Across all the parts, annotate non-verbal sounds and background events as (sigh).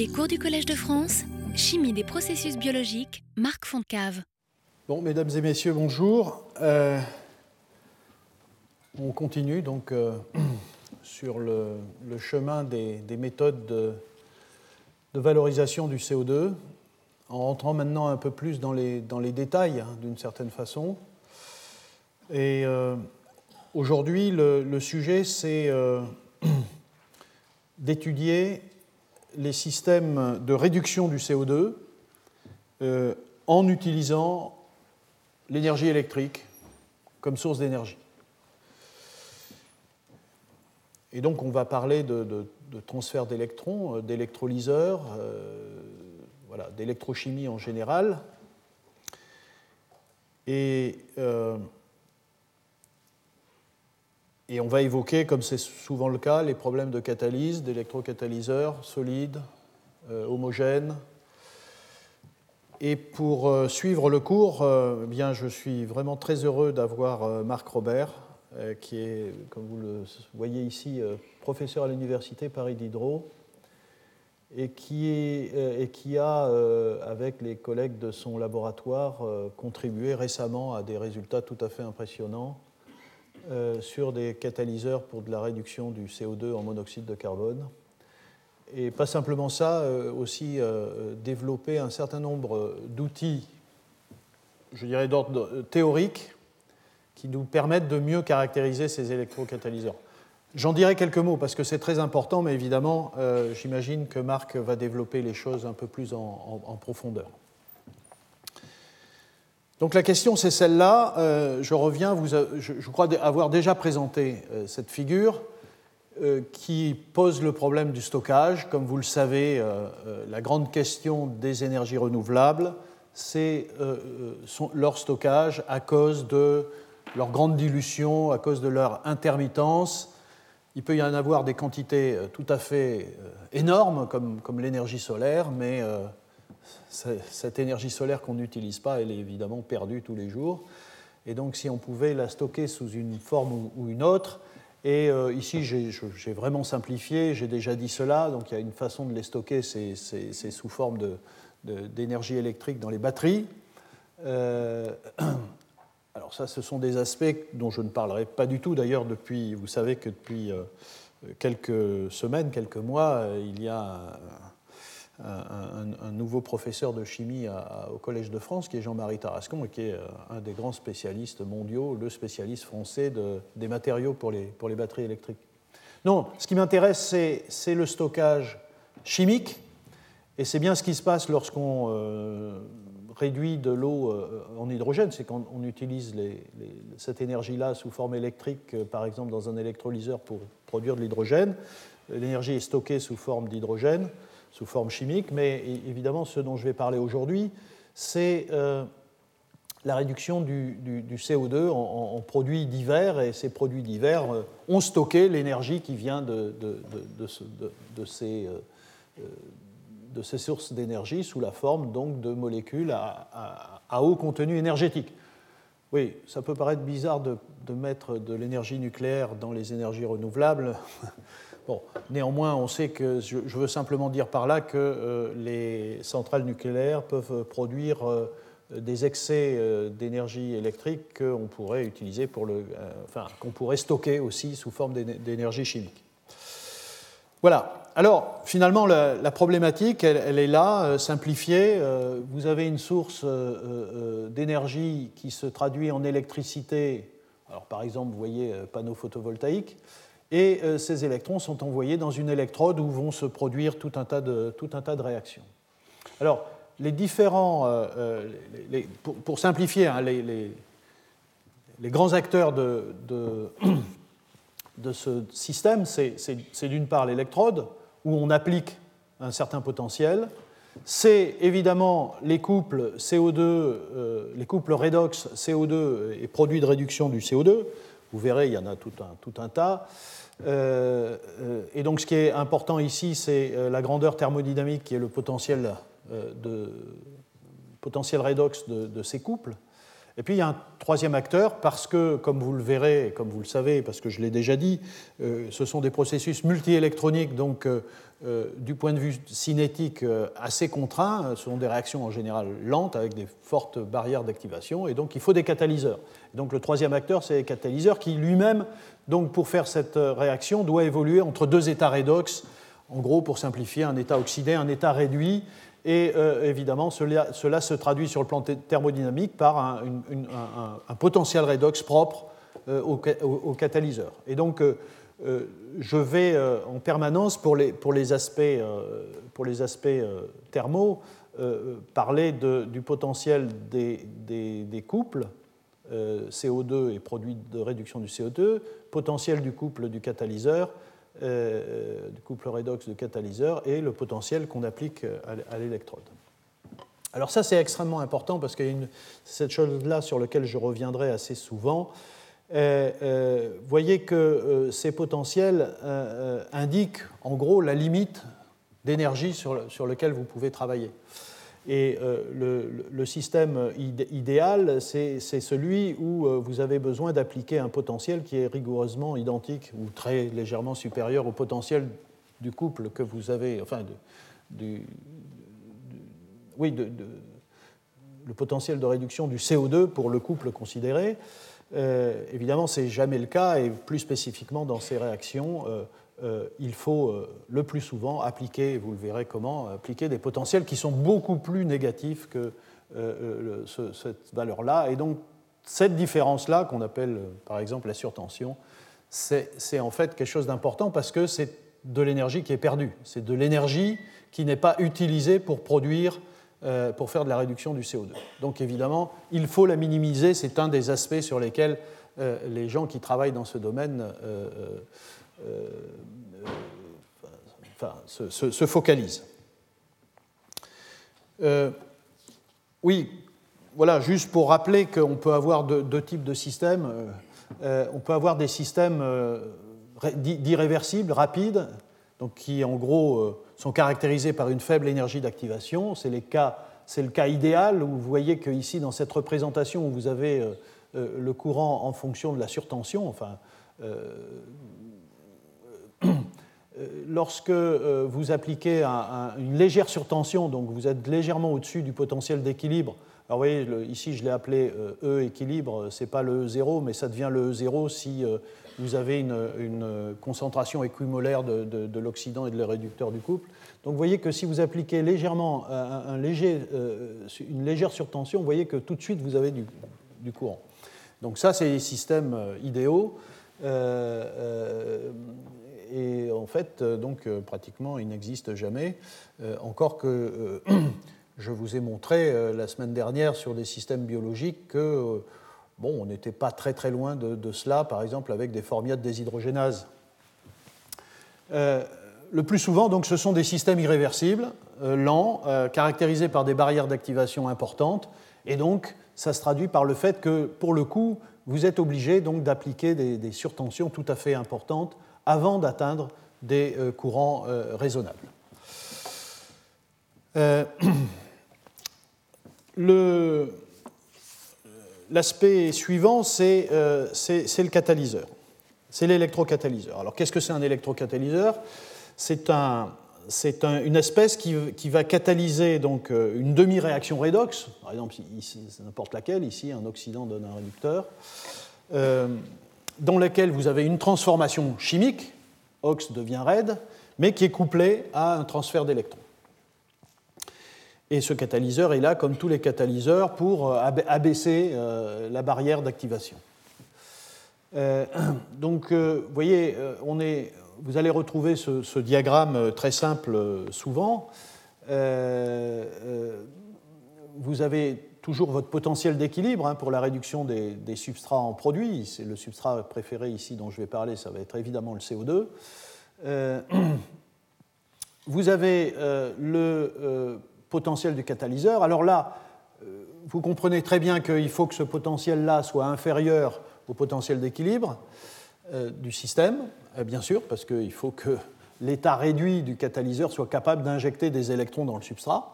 Les cours du Collège de France, Chimie des processus biologiques, Marc Foncave. Bon, mesdames et messieurs, bonjour. Euh, on continue donc euh, (clears throat) sur le, chemin des, méthodes de, valorisation du CO2, en rentrant maintenant un peu plus dans les, dans les détails, hein, d'une certaine façon. Et euh, aujourd'hui, le, sujet, c'est (clears throat) d'étudier les systèmes de réduction du CO2 euh, en utilisant l'énergie électrique comme source d'énergie. Et donc on va parler de, transfert d'électrons, euh, d'électrolyseurs, euh, voilà, d'électrochimie en général. Et et on va évoquer, comme c'est souvent le cas, les problèmes de catalyse, d'électrocatalyseurs solides, euh, homogènes. Et pour euh, suivre le cours, euh, eh bien, je suis vraiment très heureux d'avoir Marc Robert, qui est, comme vous le voyez ici, professeur à l'Université Paris Diderot, et et qui a, avec les collègues de son laboratoire, contribué récemment à des résultats tout à fait impressionnants euh, sur des catalyseurs pour de la réduction du CO2 en monoxyde de carbone. Et pas simplement ça, euh, aussi euh, développer un certain nombre d'outils, je dirais d'ordre théorique, qui nous permettent de mieux caractériser ces électrocatalyseurs. J'en dirai quelques mots parce que c'est très important, mais évidemment, j'imagine que Marc va développer les choses un peu plus en profondeur. Donc la question c'est celle-là. Euh, je reviens, vous, je, crois avoir déjà présenté euh, cette figure euh, qui pose le problème du stockage. Comme vous le savez, la grande question des énergies renouvelables, c'est leur stockage à cause de leur grande dilution, à cause de leur intermittence. Il peut y en avoir des quantités tout à fait énormes, comme, comme l'énergie solaire, mais cette énergie solaire qu'on n'utilise pas, elle est évidemment perdue tous les jours. Et donc, si on pouvait la stocker sous une forme ou une autre, et euh, ici, j'ai vraiment simplifié, j'ai déjà dit cela, donc il y a une façon de les stocker, c'est sous forme d'énergie électrique dans les batteries. Euh, (clears throat) alors ça, ce sont des aspects dont je ne parlerai pas du tout. D'ailleurs, depuis, vous savez que depuis euh, quelques semaines, quelques mois, il y a un, nouveau professeur de chimie au Collège de France, qui est Jean-Marie Tarascon, et qui est euh, un des grands spécialistes mondiaux, le spécialiste français des matériaux pour les, pour les batteries électriques. Non, ce qui m'intéresse, c'est le stockage chimique, et c'est bien ce qui se passe lorsqu'on euh, réduit de l'eau euh, en hydrogène, c'est quand on utilise cette énergie-là sous forme électrique, par exemple dans un électrolyseur pour produire de l'hydrogène. L'énergie est stockée sous forme d'hydrogène sous forme chimique, mais évidemment, ce dont je vais parler aujourd'hui, c'est euh, la réduction du, CO2 en, produits divers, et ces produits divers euh, ont stocké l'énergie qui vient de, ces, sources d'énergie sous la forme donc, de molécules à, haut contenu énergétique. Oui, ça peut paraître bizarre de, mettre de l'énergie nucléaire dans les énergies renouvelables. Néanmoins, on sait que, je, veux simplement dire par là que euh, les centrales nucléaires peuvent produire euh, des excès euh, d'énergie électrique qu'on pourrait utiliser pour le, enfin, qu'on pourrait stocker aussi sous forme d'énergie chimique. Voilà. Alors, finalement, la, problématique, elle, est là, simplifiée. vous avez une source d'énergie qui se traduit en électricité. Alors, par exemple, vous voyez panneau photovoltaïque et euh, ces électrons sont envoyés dans une électrode où vont se produire tout un tas de, tout un tas de réactions. Alors, les différents, euh, euh, pour, simplifier, hein, les, les, grands acteurs de, de, (coughs) de ce système, c'est d'une part l'électrode, où on applique un certain potentiel, c'est évidemment les couples CO2, les couples redox CO2 et produits de réduction du CO2. Vous verrez, il y en a tout un, tout un tas. Euh, euh, et donc ce qui est important ici, c'est euh, la grandeur thermodynamique qui est le potentiel, de, potentiel redox de, ces couples. Et puis il y a un troisième acteur parce que, comme vous le verrez, comme vous le savez, parce que je l'ai déjà dit, ce sont des processus multiélectroniques, donc du point de vue cinétique assez contraints. Ce sont des réactions en général lentes avec des fortes barrières d'activation, et donc il faut des catalyseurs. Donc le troisième acteur, c'est les catalyseurs qui lui-même, donc pour faire cette réaction, doit évoluer entre deux états redox. En gros, pour simplifier, un état oxydé, un état réduit, et euh, évidemment, cela, se traduit sur le plan thermodynamique par un, potentiel redox propre euh, au, catalyseur. Et donc, euh, je vais en permanence, pour les, pour aspects, pour les aspects thermaux, parler du potentiel des, couples. CO2 et produit de réduction du CO2, potentiel du couple du catalyseur, euh, du couple redox de catalyseur et le potentiel qu'on applique à l'électrode. Alors ça, c'est extrêmement important parce qu'il y cette chose-là sur laquelle je reviendrai assez souvent. Euh, euh, voyez que ces potentiels indiquent en gros la limite d'énergie sur, sur lequel vous pouvez travailler. Et euh, le, système idéal, c'est celui où euh, vous avez besoin d'appliquer un potentiel qui est rigoureusement identique ou très légèrement supérieur au potentiel du couple que vous avez, enfin, oui, le potentiel de réduction du CO2 pour le couple considéré. Euh, évidemment, ce n'est jamais le cas, et plus spécifiquement dans ces réactions, euh, il faut euh, le plus souvent appliquer, vous le verrez comment, appliquer des potentiels qui sont beaucoup plus négatifs que euh, cette valeur-là. Et donc, cette différence-là, qu'on appelle par exemple la surtension, c'est en fait quelque chose d'important parce que c'est de l'énergie qui est perdue. C'est de l'énergie qui n'est pas utilisée pour produire, pour faire de la réduction du CO2. Donc évidemment, il faut la minimiser. C'est un des aspects sur lesquels les gens qui travaillent dans ce domaine euh, se, focalise. Euh, oui, voilà, juste pour rappeler qu'on peut avoir deux, types de systèmes. Euh, on peut avoir des systèmes d'irréversibles, rapides, qui en gros sont caractérisés par une faible énergie d'activation. C'est le cas idéal où vous voyez qu'ici, dans cette représentation, vous avez le courant en fonction de la surtension, enfin, euh, lorsque euh, vous appliquez une légère surtension, donc vous êtes légèrement au-dessus du potentiel d'équilibre, alors voyez, ici je l'ai appelé euh, E équilibre, ce n'est pas le E0, mais ça devient le E0 si vous avez une, concentration équimolaire de, l'oxydant et de le réducteur du couple. Donc vous voyez que si vous appliquez légèrement un, léger, une légère surtension, vous voyez que tout de suite vous avez du, du courant. Donc ça, c'est les systèmes idéaux et en fait, euh, donc, euh, pratiquement, il n'existe jamais. Euh, encore que (clears throat) je vous ai montré la semaine dernière sur des systèmes biologiques que, bon, on n'était pas très très loin de, cela, par exemple avec des formiates déshydrogénases. le plus souvent, donc, ce sont des systèmes irréversibles, lents, caractérisés par des barrières d'activation importantes, et donc ça se traduit par le fait que, pour le coup, vous êtes obligé donc d'appliquer des, des, surtensions tout à fait importantes avant d'atteindre des euh, courants euh, raisonnables. Euh, (clears throat) l'aspect suivant, c'est le catalyseur. C'est l'électrocatalyseur. Alors qu'est-ce que c'est un électrocatalyseur C'est un, une espèce qui, va catalyser donc, une demi-réaction redox, par exemple n'importe laquelle, ici un oxydant donne un réducteur, dans laquelle vous avez une transformation chimique, OX devient raide, mais qui est couplée à un transfert d'électrons. Et ce catalyseur est là, comme tous les catalyseurs, pour euh, abaisser euh, la barrière d'activation. Euh, (clears throat) donc, vous voyez, on est, vous allez retrouver ce, diagramme très simple souvent. vous avez toujours votre potentiel d'équilibre hein, pour la réduction des, substrats en produits. C'est le substrat préféré ici dont je vais parler, ça va être évidemment le CO2. Euh, (clears throat) vous avez le potentiel du catalyseur. Alors là, vous comprenez très bien qu'il faut que ce potentiel-là soit inférieur au potentiel d'équilibre du système, bien sûr, parce qu'il faut que l'état réduit du catalyseur soit capable d'injecter des électrons dans le substrat.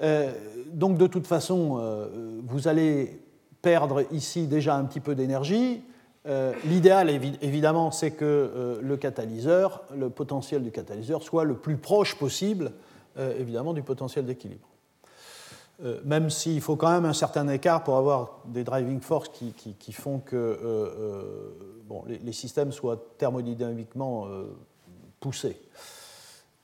Euh, donc de toute façon, euh, vous allez perdre ici déjà un petit peu d'énergie. L'idéal, évidemment, c'est que le catalyseur, le potentiel du catalyseur, soit le plus proche possible, évidemment, du potentiel d'équilibre. Euh, même s'il faut quand même un certain écart pour avoir des driving forces qui, font que euh, euh, les, systèmes soient thermodynamiquement poussés.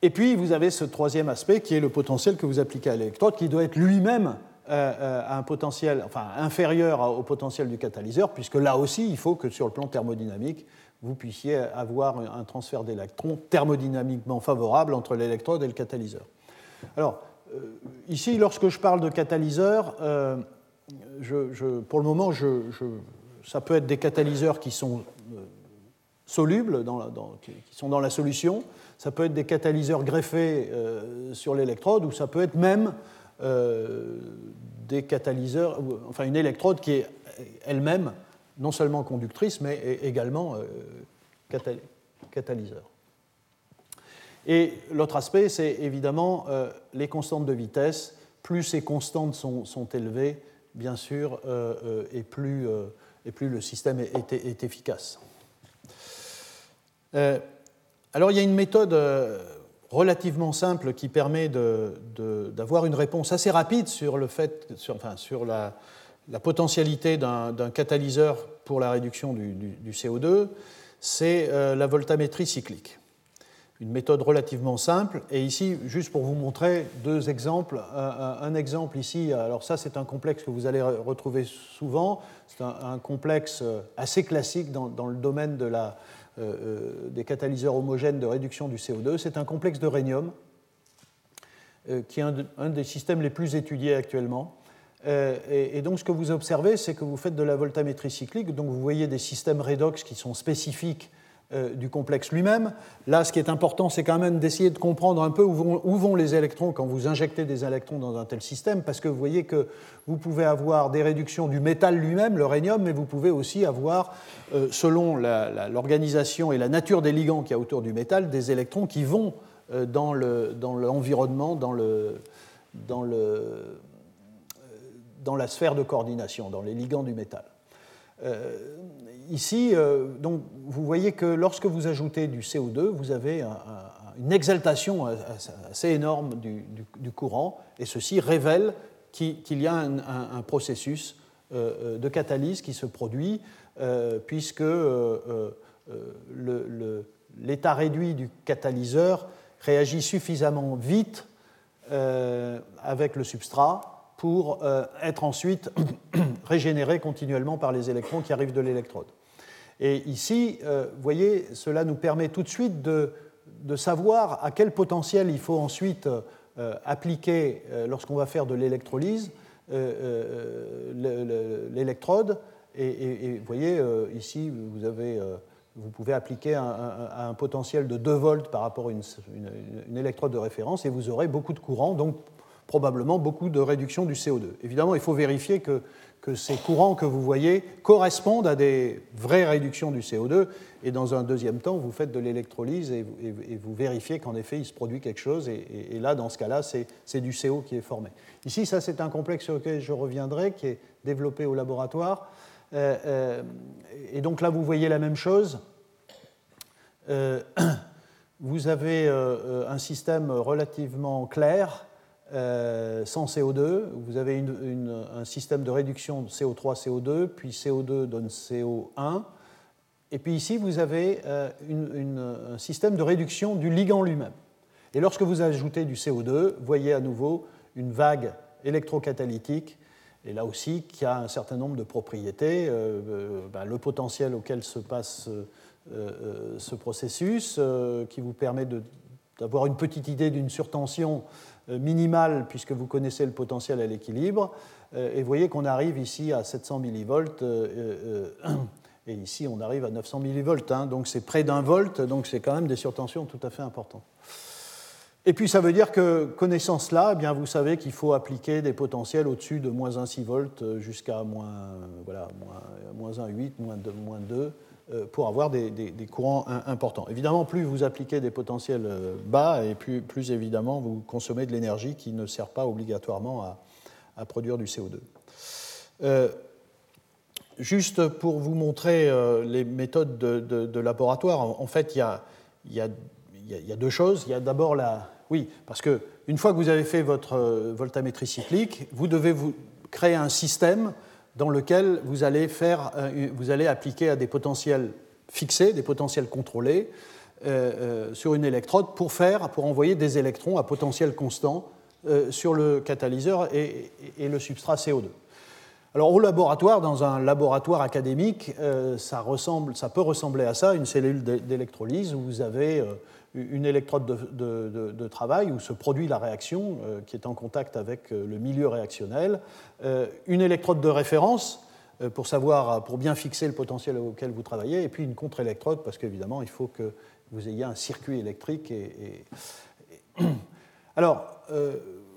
Et puis, vous avez ce troisième aspect qui est le potentiel que vous appliquez à l'électrode, qui doit être lui-même un potentiel enfin, inférieur au potentiel du catalyseur, puisque là aussi, il faut que sur le plan thermodynamique, vous puissiez avoir un transfert d'électrons thermodynamiquement favorable entre l'électrode et le catalyseur. Alors, euh, ici, lorsque je parle de catalyseurs, euh, pour le moment, ça peut être des catalyseurs qui sont euh, solubles, qui sont dans la solution, ça peut être des catalyseurs greffés sur l'électrode, ou ça peut être même des catalyseurs, enfin une électrode qui est elle-même non seulement conductrice, mais également catalyseur. Et l'autre aspect, c'est évidemment euh, les constantes de vitesse. Plus ces constantes sont, élevées, bien sûr, euh, euh, et, plus, et, plus, le système est, efficace. alors il y a une méthode relativement simple qui permet d'avoir une réponse assez rapide sur, le fait, sur, enfin, sur la, potentialité d'un catalyseur pour la réduction du, du CO2, c'est la voltamétrie cyclique une méthode relativement simple. Et ici, juste pour vous montrer deux exemples. Un, exemple ici, alors ça c'est un complexe que vous allez retrouver souvent. C'est un, complexe assez classique dans, le domaine de la, euh, euh, des catalyseurs homogènes de réduction du CO2. C'est un complexe de rhénium euh, qui est un, des systèmes les plus étudiés actuellement. et, et, donc ce que vous observez, c'est que vous faites de la voltamétrie cyclique. Donc vous voyez des systèmes redox qui sont spécifiques euh, du complexe lui-même. Là, ce qui est important, c'est quand même d'essayer de comprendre un peu où vont, les électrons quand vous injectez des électrons dans un tel système, parce que vous voyez que vous pouvez avoir des réductions du métal lui-même, le rhénium, mais vous pouvez aussi avoir, euh, selon l'organisation et la nature des ligands qu'il y a autour du métal, des électrons qui vont euh, dans l'environnement, dans, la sphère de coordination, dans les ligands du métal ici, euh, donc, vous voyez que lorsque vous ajoutez du CO2, vous avez une exaltation assez énorme du, courant, et ceci révèle qu'il y a un, processus euh, euh, de catalyse qui se produit, puisque l'état réduit du catalyseur réagit suffisamment vite avec le substrat pour être ensuite (coughs) régénéré continuellement par les électrons qui arrivent de l'électrode. Et ici, euh, vous voyez, cela nous permet tout de suite de, savoir à quel potentiel il faut ensuite euh, appliquer euh, lorsqu'on va faire de l'électrolyse l'électrode. Et, vous voyez, ici, vous, avez, vous pouvez appliquer un, potentiel de 2 volts par rapport à une, électrode de référence et vous aurez beaucoup de courant, donc probablement beaucoup de réduction du CO2. Évidemment, il faut vérifier que que ces courants que vous voyez correspondent à des vraies réductions du CO2. Et dans un deuxième temps, vous faites de l'électrolyse et, vous vérifiez qu'en effet, il se produit quelque chose. Et, là, dans ce cas-là, c'est du CO qui est formé. Ici, ça, c'est un complexe sur lequel je reviendrai, qui est développé au laboratoire. Euh, euh, et donc là, vous voyez la même chose. Euh, (clears throat) vous avez un système relativement clair euh, sans CO2. Vous avez un système de réduction de CO3, CO2, puis CO2 donne CO1. Et puis ici, vous avez euh, un système de réduction du ligand lui-même. Et lorsque vous ajoutez du CO2, vous voyez à nouveau une vague électrocatalytique, et là aussi qui a un certain nombre de propriétés. Euh, ben, le potentiel auquel se passe ce processus, qui vous permet d'avoir une petite idée d'une surtension minimale puisque vous connaissez le potentiel à l'équilibre. Euh, et vous voyez qu'on arrive ici à 700 millivolts euh, (clears throat) et ici on arrive à 900 millivolts. Hein. donc c'est près d'un volt, donc c'est quand même des surtensions tout à fait importantes. Et puis ça veut dire que, connaissant cela, eh bien, vous savez qu'il faut appliquer des potentiels au-dessus de moins 1,6 volts jusqu'à moins, voilà, moins, 1,8, moins 2, moins 2 euh, pour avoir des, courants importants. Évidemment, plus vous appliquez des potentiels euh, bas, et plus, évidemment vous consommez de l'énergie qui ne sert pas obligatoirement à, produire du CO2. Euh, juste pour vous montrer les méthodes de, laboratoire, en, fait, il y a, y, a, y a, deux choses. Il y a d'abord la. Oui, parce que une fois que vous avez fait votre voltamétrie cyclique, vous devez vous créer un système dans lequel vous allez, faire, vous allez appliquer à des potentiels fixés, des potentiels contrôlés, euh, euh, sur une électrode pour, faire, pour envoyer des électrons à potentiel constant euh, sur le catalyseur et, le substrat CO2. Alors au laboratoire, dans un laboratoire académique, ça, ressemble, ça peut ressembler à ça, une cellule d'électrolyse où vous avez une électrode de, travail où se produit la réaction qui est en contact avec le milieu réactionnel, une électrode de référence pour savoir, pour bien fixer le potentiel auquel vous travaillez, et puis une contre-électrode parce qu'évidemment il faut que vous ayez un circuit électrique. Et, (clears throat) Alors, euh,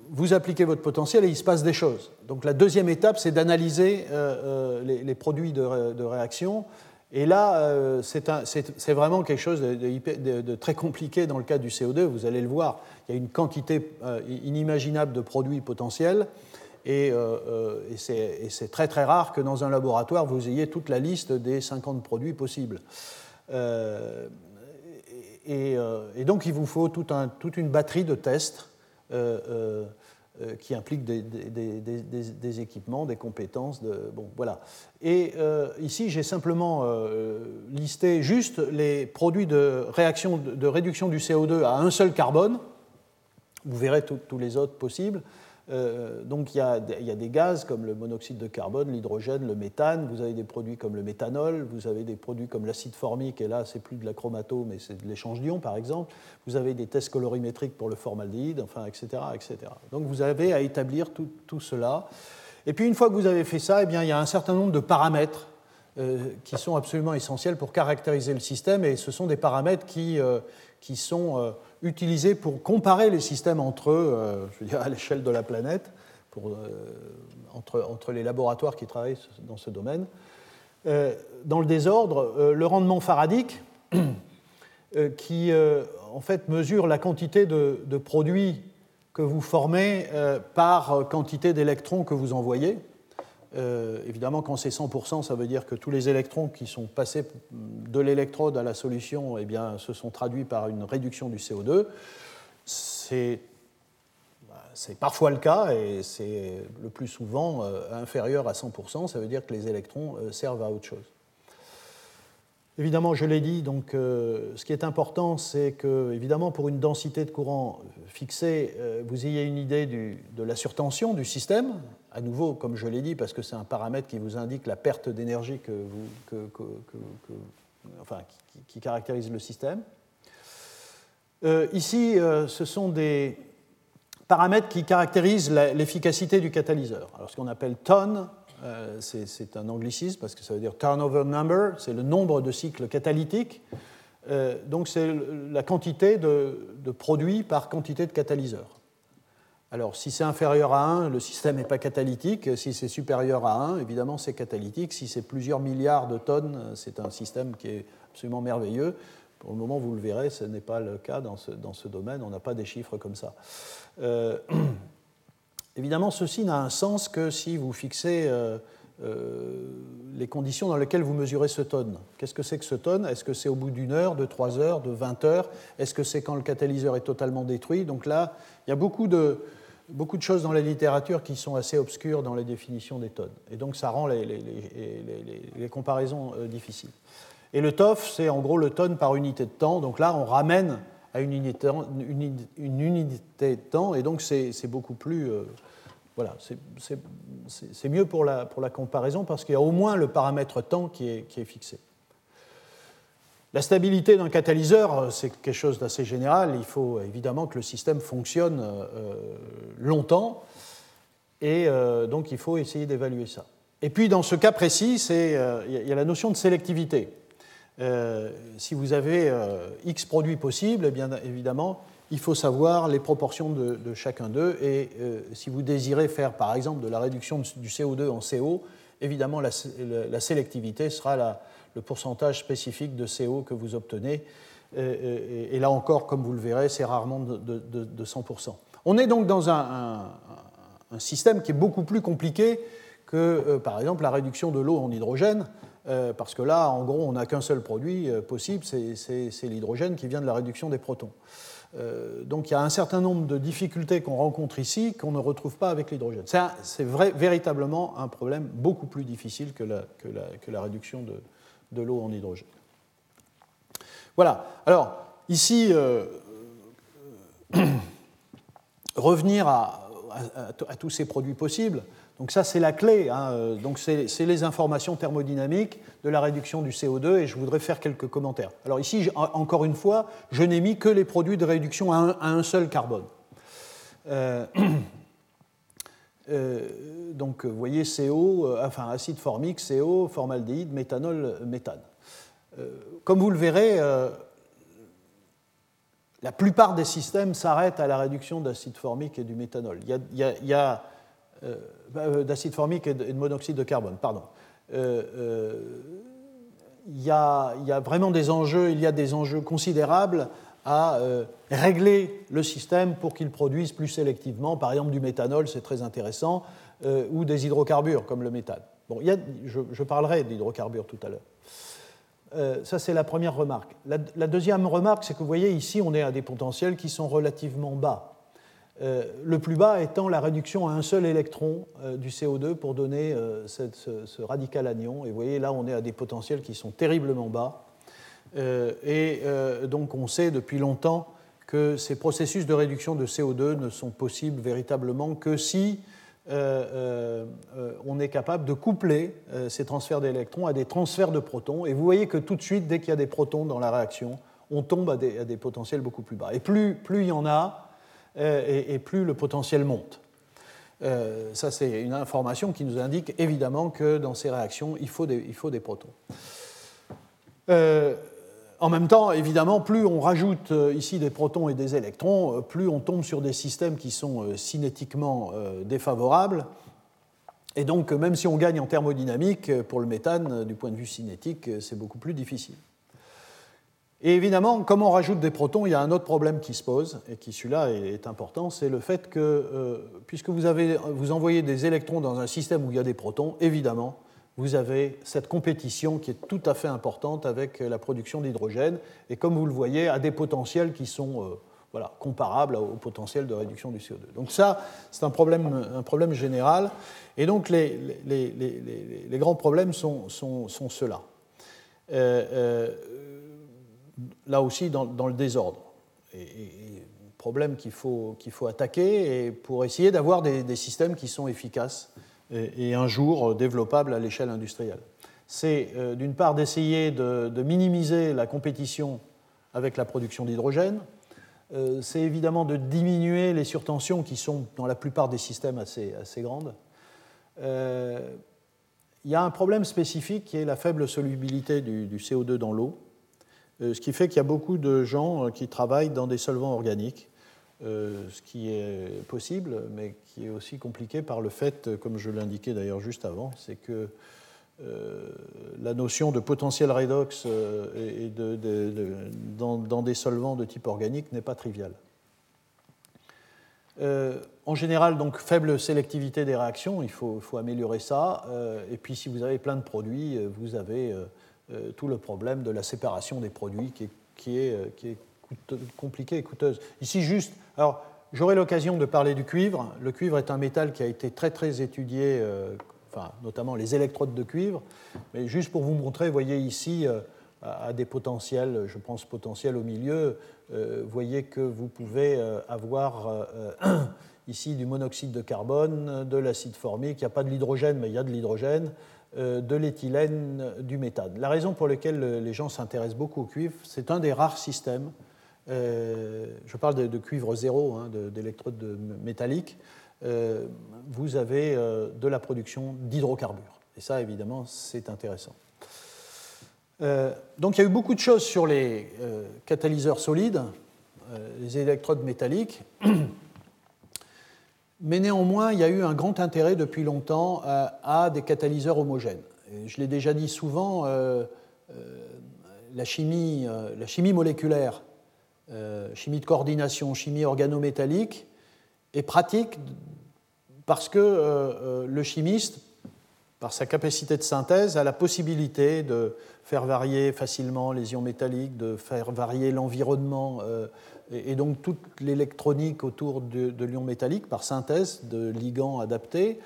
vous appliquez votre potentiel et il se passe des choses. Donc la deuxième étape, c'est d'analyser euh, euh, les, produits de, réaction. Et là, c'est vraiment quelque chose de, très compliqué dans le cas du CO2. Vous allez le voir, il y a une quantité inimaginable de produits potentiels. Et, et c'est très très rare que dans un laboratoire, vous ayez toute la liste des 50 produits possibles. Euh, et, donc il vous faut toute une batterie de tests euh, euh, qui impliquent des, équipements, des compétences. bon, voilà. Et ici, j'ai simplement listé juste les produits de, réaction, de réduction du CO2 à un seul carbone. Vous verrez tous les autres possibles. Euh, donc il y, a, des gaz comme le monoxyde de carbone, l'hydrogène, le méthane, vous avez des produits comme le méthanol, vous avez des produits comme l'acide formique, et là c'est plus de la chromato, mais c'est de l'échange d'ions par exemple, vous avez des tests colorimétriques pour le formaldéhyde, enfin, etc., etc. Donc vous avez à établir tout, cela. Et puis une fois que vous avez fait ça, eh bien, il y a un certain nombre de paramètres euh, qui sont absolument essentiels pour caractériser le système, et ce sont des paramètres qui, euh, qui sont utilisés pour comparer les systèmes entre eux, euh, je veux dire à l'échelle de la planète, euh, entre, les laboratoires qui travaillent dans ce domaine. Euh, dans le désordre, le rendement faradique, (clears throat) qui en fait mesure la quantité de produits que vous formez par quantité d'électrons que vous envoyez. Euh, évidemment, quand c'est 100%, ça veut dire que tous les électrons qui sont passés de l'électrode à la solution eh bien, se sont traduits par une réduction du CO2. C'est parfois le cas et c'est le plus souvent euh, inférieur à 100%. Ça veut dire que les électrons euh, servent à autre chose. Évidemment, je l'ai dit, donc euh, ce qui est important, c'est que, évidemment, pour une densité de courant fixée, euh, vous ayez une idée de la surtension du système, à nouveau, comme je l'ai dit, parce que c'est un paramètre qui vous indique la perte d'énergie que enfin, qui, caractérise le système. Euh, ici, ce sont des paramètres qui caractérisent l'efficacité du catalyseur. Alors, ce qu'on appelle tonnes, euh, c'est un anglicisme parce que ça veut dire turnover number, c'est le nombre de cycles catalytiques. Euh, donc c'est la quantité de, produits par quantité de catalyseurs. Alors si c'est inférieur à 1, le système n'est pas catalytique. Si c'est supérieur à 1, évidemment c'est catalytique. Si c'est plusieurs milliards de tonnes, c'est un système qui est absolument merveilleux. Pour le moment, vous le verrez, ce n'est pas le cas dans ce, domaine. On n'a pas des chiffres comme ça. Euh, (clears throat) Évidemment, ceci n'a un sens que si vous fixez euh, euh, les conditions dans lesquelles vous mesurez ce tonne. Qu'est-ce que c'est que ce tonne? Est-ce que c'est au bout d'une heure, de trois heures, de 20 heures? Est-ce que c'est quand le catalyseur est totalement détruit? Donc là, il y a beaucoup de, beaucoup de choses dans la littérature qui sont assez obscures dans les définitions des tonnes. Et donc ça rend les, les, comparaisons euh, difficiles. Et le TOF, c'est en gros le tonne par unité de temps. Donc là, on ramène à une unité, de temps, et donc c'est beaucoup plus... Euh, voilà, c'est mieux pour la, pour la, comparaison parce qu'il y a au moins le paramètre temps qui est, qui est fixé. La stabilité d'un catalyseur, c'est quelque chose d'assez général. Il faut évidemment que le système fonctionne euh, longtemps et euh, donc il faut essayer d'évaluer ça. Et puis dans ce cas précis, il y a la notion de sélectivité. Euh, si vous avez euh, X produits possibles, eh bien évidemment, il faut savoir les proportions de, chacun d'eux. Et euh, si vous désirez faire, par exemple, de la réduction du CO2 en CO, évidemment, la, sélectivité sera le pourcentage spécifique de CO que vous obtenez. Et, là encore, comme vous le verrez, c'est rarement de, 100%. On est donc dans un, un, système qui est beaucoup plus compliqué que, par exemple, la réduction de l'eau en hydrogène, parce que là, en gros, on n'a qu'un seul produit possible, c'est l'hydrogène qui vient de la réduction des protons. Euh, donc il y a un certain nombre de difficultés qu'on rencontre ici qu'on ne retrouve pas avec l'hydrogène. C'est véritablement un problème beaucoup plus difficile que la, réduction de, l'eau en hydrogène. Voilà. Alors ici, euh, euh, (coughs) revenir à, tous ces produits possibles. Donc ça, c'est la clé. Hein. Donc c'est les informations thermodynamiques de la réduction du CO2 et je voudrais faire quelques commentaires. Alors ici, encore une fois, je n'ai mis que les produits de réduction à un, seul carbone. Euh, euh, donc vous voyez CO, euh, enfin acide formique, CO, formaldéhyde, méthanol, méthane. comme vous le verrez, la plupart des systèmes s'arrêtent à la réduction d'acide formique et du méthanol. Il y a d'acide formique et de, monoxyde de carbone, pardon. Euh, il y, a, il y, a, vraiment des enjeux, il y a des enjeux considérables à régler le système pour qu'il produise plus sélectivement, par exemple du méthanol, c'est très intéressant, ou des hydrocarbures comme le méthane. Bon, y a, je, parlerai d'hydrocarbures tout à l'heure. ça, c'est la première remarque. La, la deuxième remarque, c'est que vous voyez ici, on est à des potentiels qui sont relativement bas. Euh, le plus bas étant la réduction à un seul électron euh, du CO2 pour donner euh, ce, radical anion. Et vous voyez, là, on est à des potentiels qui sont terriblement bas. et donc, on sait depuis longtemps que ces processus de réduction de CO2 ne sont possibles véritablement que si on est capable de coupler ces transferts d'électrons à des transferts de protons. Et vous voyez que tout de suite, dès qu'il y a des protons dans la réaction, on tombe à des, à des potentiels beaucoup plus bas. Et plus, plus il y en a, euh, et, plus le potentiel monte. Euh, ça, c'est une information qui nous indique évidemment que dans ces réactions, il faut des, il faut des protons. Euh, en même temps, évidemment, plus on rajoute ici des protons et des électrons, plus on tombe sur des systèmes qui sont cinétiquement défavorables. Et donc, même si on gagne en thermodynamique, pour le méthane, du point de vue cinétique, c'est beaucoup plus difficile. Et évidemment, comme on rajoute des protons, il y a un autre problème qui se pose, et qui celui-là est important, c'est le fait que, euh, puisque vous, avez, vous envoyez des électrons dans un système où il y a des protons, évidemment, vous avez cette compétition qui est tout à fait importante avec la production d'hydrogène, et comme vous le voyez, à des potentiels qui sont euh, voilà, comparables au potentiel de réduction du CO2. Donc ça, c'est un problème, un problème général, et donc les, grands problèmes sont ceux-là. Euh, là aussi dans, le désordre. Et, problème qu'il faut, faut attaquer et pour essayer d'avoir des, systèmes qui sont efficaces et, un jour développables à l'échelle industrielle. C'est euh, d'une part d'essayer de, minimiser la compétition avec la production d'hydrogène, euh, c'est évidemment de diminuer les surtensions qui sont dans la plupart des systèmes assez, assez grandes. Euh, il y a un problème spécifique qui est la faible solubilité du CO2 dans l'eau. Euh, ce qui fait qu'il y a beaucoup de gens euh, qui travaillent dans des solvants organiques, euh, ce qui est possible, mais qui est aussi compliqué par le fait, comme je l'indiquais d'ailleurs juste avant, c'est que la notion de potentiel redox dans, des solvants de type organique n'est pas triviale. en général, donc faible sélectivité des réactions, il faut, améliorer ça. et puis, si vous avez plein de produits, vous avez tout le problème de la séparation des produits qui est, qui est, euh, qui est et coûteuse. Ici, juste, alors j'aurai l'occasion de parler du cuivre. Le cuivre est un métal qui a été très très étudié, euh, enfin, notamment les électrodes de cuivre. Mais juste pour vous montrer, vous voyez ici à des potentiels, je pense potentiels au milieu, vous voyez que vous pouvez avoir (clears throat) ici du monoxyde de carbone, de l'acide formique, il n'y a pas de l'hydrogène, mais il y a de l'hydrogène, euh, de l'éthylène, du méthane. La raison pour laquelle les gens s'intéressent beaucoup au cuivre, c'est un des rares systèmes, euh, je parle de, cuivre zéro, hein, d'électrodes métalliques, euh, vous avez de la production d'hydrocarbures. Et ça, évidemment, c'est intéressant. donc il y a eu beaucoup de choses sur les catalyseurs solides, les électrodes métalliques. (clears throat) Mais néanmoins, il y a eu un grand intérêt depuis longtemps euh, à, des catalyseurs homogènes. je l'ai déjà dit souvent, euh, euh, la, chimie, la, chimie, moléculaire, chimie de coordination, chimie organométallique est pratique parce que le chimiste par sa capacité de synthèse, a la possibilité de faire varier facilement les ions métalliques, de faire varier l'environnement et, donc toute l'électronique autour de, l'ion métallique par synthèse de ligands adaptés.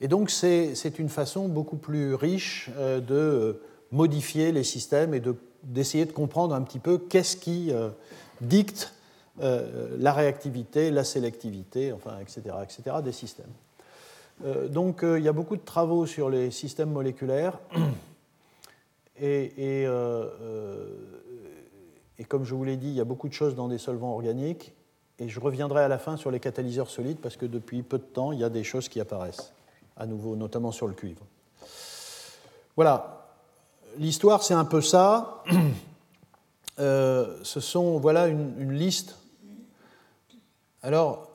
Et donc c'est une façon beaucoup plus riche euh, de modifier les systèmes et d'essayer de, comprendre un petit peu qu'est-ce qui euh, dicte la réactivité, la sélectivité, enfin, etc., etc., des systèmes. donc il y a beaucoup de travaux sur les systèmes moléculaires. Et, euh, euh, et, comme je vous l'ai dit, il y a beaucoup de choses dans des solvants organiques. Et je reviendrai à la fin sur les catalyseurs solides parce que depuis peu de temps, il y a des choses qui apparaissent, à nouveau, notamment sur le cuivre. Voilà, l'histoire, c'est un peu ça. (clears throat) Euh, ce sont, voilà, une, liste. Alors,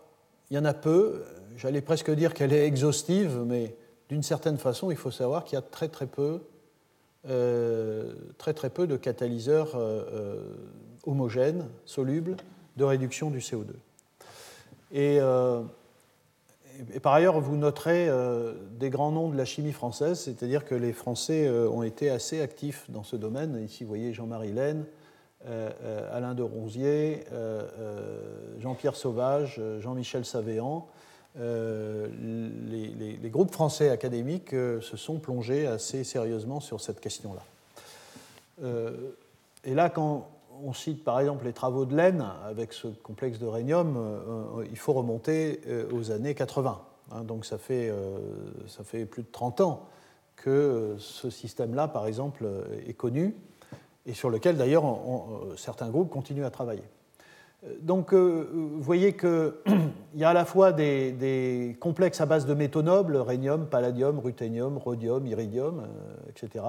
il y en a peu. J'allais presque dire qu'elle est exhaustive, mais d'une certaine façon, il faut savoir qu'il y a très très peu très très peu de catalyseurs euh, euh, homogènes, solubles, de réduction du CO2. Et, et par ailleurs, vous noterez des grands noms de la chimie française, c'est-à-dire que les Français ont été assez actifs dans ce domaine. Ici, vous voyez Jean-Marie Laine, Alain de Ronzier, Jean-Pierre Sauvage, Jean-Michel Savéan. Euh, les, groupes français académiques euh, se sont plongés assez sérieusement sur cette question-là. Euh, et là, quand on cite par exemple les travaux de Laine avec ce complexe de rhénium, il faut remonter aux années 80. Hein. donc ça fait, ça fait plus de 30 ans que ce système-là, par exemple, est connu et sur lequel d'ailleurs certains groupes continuent à travailler. Donc, euh, vous voyez qu'il (clears throat) y a à la fois des, complexes à base de métaux nobles, rhénium, palladium, ruthénium, rhodium, iridium, euh, etc.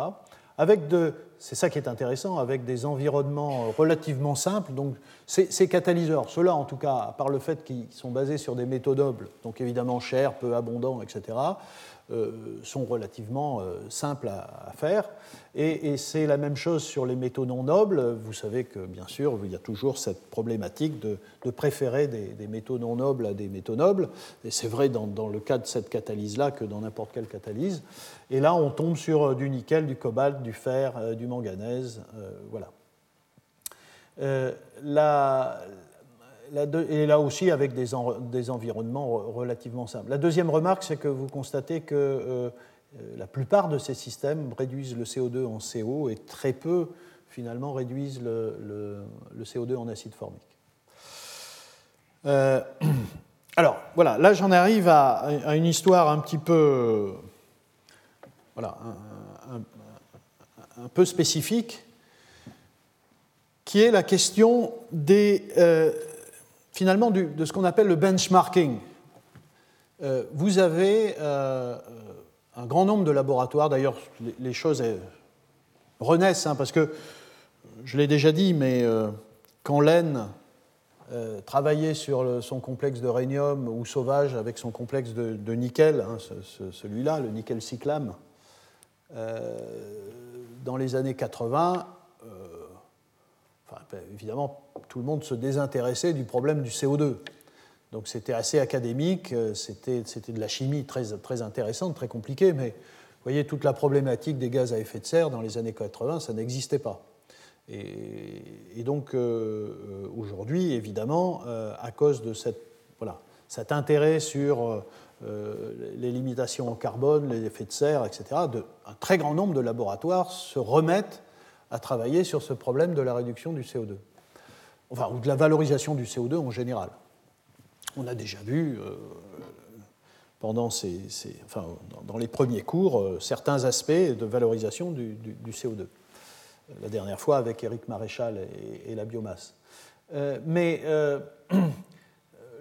Avec de, c'est ça qui est intéressant, avec des environnements relativement simples. Donc, ces, catalyseurs, ceux-là en tout cas, par le fait qu'ils sont basés sur des métaux nobles, donc évidemment chers, peu abondants, etc., euh, sont relativement euh, simples à, faire. Et, c'est la même chose sur les métaux non nobles. Vous savez que, bien sûr, il y a toujours cette problématique de, préférer des, métaux non nobles à des métaux nobles. Et c'est vrai dans, le cas de cette catalyse-là que dans n'importe quelle catalyse. Et là, on tombe sur euh, du nickel, du cobalt, du fer, du manganèse. voilà. la, et là aussi avec des, environnements relativement simples. La deuxième remarque, c'est que vous constatez que euh, euh, la plupart de ces systèmes réduisent le CO2 en CO et très peu, finalement, réduisent le, CO2 en acide formique. Euh, (clears throat) alors, voilà, là j'en arrive à, une histoire un petit peu, voilà, un, peu spécifique, qui est la question des finalement de ce qu'on appelle le benchmarking. Euh, vous avez euh, un grand nombre de laboratoires, d'ailleurs les, choses renaissent, hein, parce que je l'ai déjà dit, mais euh, quand Laine travaillait sur son complexe de rhénium ou Sauvage avec son complexe de, nickel, hein, celui-là, le nickel cyclame, dans les années 80, ben, évidemment, tout le monde se désintéressait du problème du CO2. Donc c'était assez académique, euh, c'était de la chimie très, très intéressante, très compliquée, mais vous voyez, toute la problématique des gaz à effet de serre dans les années 80, ça n'existait pas. Et, donc euh, euh, aujourd'hui, évidemment, à cause de cette, voilà, cet intérêt sur les limitations en carbone, les effets de serre, etc., un très grand nombre de laboratoires se remettent à travailler sur ce problème de la réduction du CO2, enfin, ou de la valorisation du CO2 en général. On a déjà vu euh, pendant ces, enfin, dans les premiers cours euh, certains aspects de valorisation du, CO2. La dernière fois avec Éric Maréchal et, la biomasse. Euh, mais (clears throat)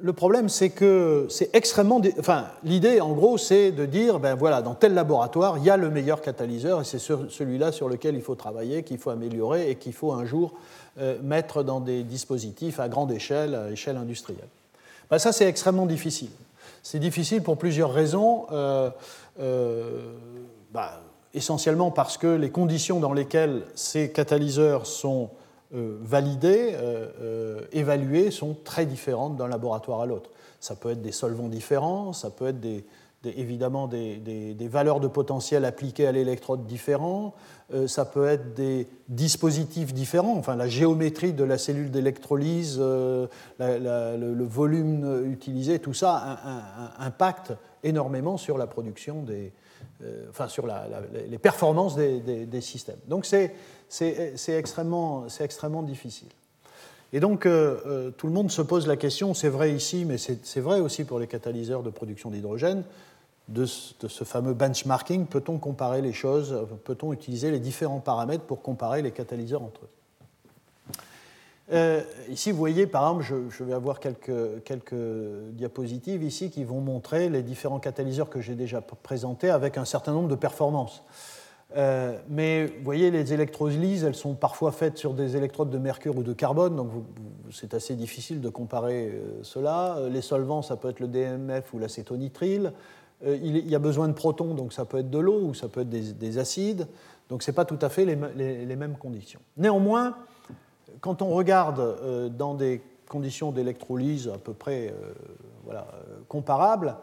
le problème, c'est que c'est extrêmement. Enfin, l'idée, en gros, c'est de dire ben voilà, dans tel laboratoire, il y a le meilleur catalyseur et c'est celui-là sur lequel il faut travailler, qu'il faut améliorer et qu'il faut un jour euh, mettre dans des dispositifs à grande échelle, à échelle industrielle. Ben, ça, c'est extrêmement difficile. C'est difficile pour plusieurs raisons. Euh, euh, ben, essentiellement parce que les conditions dans lesquelles ces catalyseurs sont validées, euh, euh, évaluées, sont très différentes d'un laboratoire à l'autre. Ça peut être des solvants différents, ça peut être évidemment des, valeurs de potentiel appliquées à l'électrode différents, euh, ça peut être des dispositifs différents, enfin la géométrie de la cellule d'électrolyse, euh, le, volume utilisé, tout ça impacte énormément sur la production des, euh, enfin sur les performances des, systèmes. Donc c'est extrêmement, extrêmement difficile. Et donc, tout le monde se pose la question, c'est vrai ici, mais c'est vrai aussi pour les catalyseurs de production d'hydrogène, de, ce fameux benchmarking, peut-on comparer les choses, peut-on utiliser les différents paramètres pour comparer les catalyseurs entre eux? Euh, Ici, vous voyez, par exemple, je, vais avoir quelques, diapositives ici qui vont montrer les différents catalyseurs que j'ai déjà présentés avec un certain nombre de performances. Euh, mais vous voyez, les électrolyses, elles sont parfois faites sur des électrodes de mercure ou de carbone, donc c'est assez difficile de comparer euh, cela. Les solvants, ça peut être le DMF ou l'acétonitrile. Euh, il y a besoin de protons, donc ça peut être de l'eau ou ça peut être des, acides. Donc ce n'est pas tout à fait les, mêmes conditions. Néanmoins, quand on regarde euh, dans des conditions d'électrolyse à peu près euh, comparables,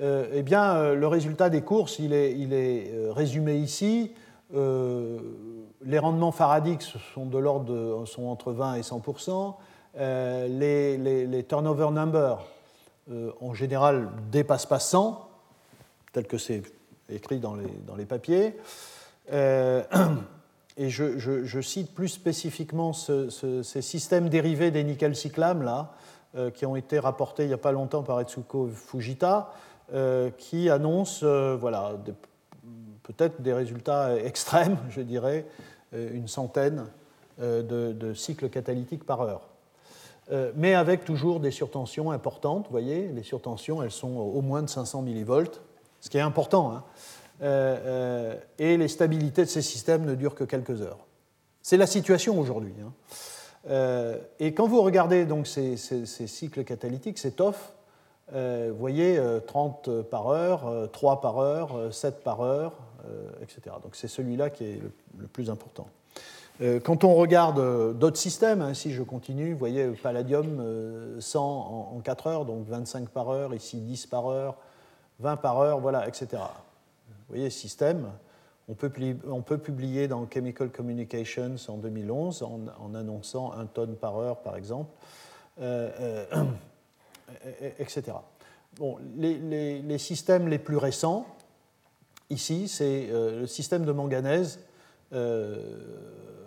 eh bien, le résultat des courses, il est, résumé ici. les rendements faradiques sont de l'ordre sont entre 20 et 100 les, les, turnover numbers, en général, dépassent pas 100 tel que c'est écrit dans les, papiers. Euh, et je, cite plus spécifiquement ces systèmes dérivés des nickel cyclames là, euh, qui ont été rapportés il n'y a pas longtemps par Etsuko Fujita, euh, qui annoncent voilà, peut-être des résultats extrêmes, (laughs) je dirais, une centaine de, cycles catalytiques par heure. mais avec toujours des surtensions importantes, vous voyez, les surtensions, elles sont au moins de 500 millivolts, ce qui est important. Hein. Euh, euh, et les stabilités de ces systèmes ne durent que quelques heures. C'est la situation aujourd'hui. Hein. Euh, et quand vous regardez donc ces, cycles catalytiques, c'est off, vous voyez 30 par heure, 3 par heure, 7 par heure, etc. Donc c'est celui-là qui est le, plus important. Quand on regarde d'autres systèmes, hein, si je continue, vous voyez Palladium 100 en, en 4 heures, donc 25 par heure, ici 10 par heure, 20 par heure, voilà, etc. Vous voyez, système. On peut, publier dans Chemical Communications en 2011 en, annonçant un tonne par heure, par exemple, euh, euh, etc. Bon, les, systèmes les plus récents, ici, c'est euh, le système de manganèse,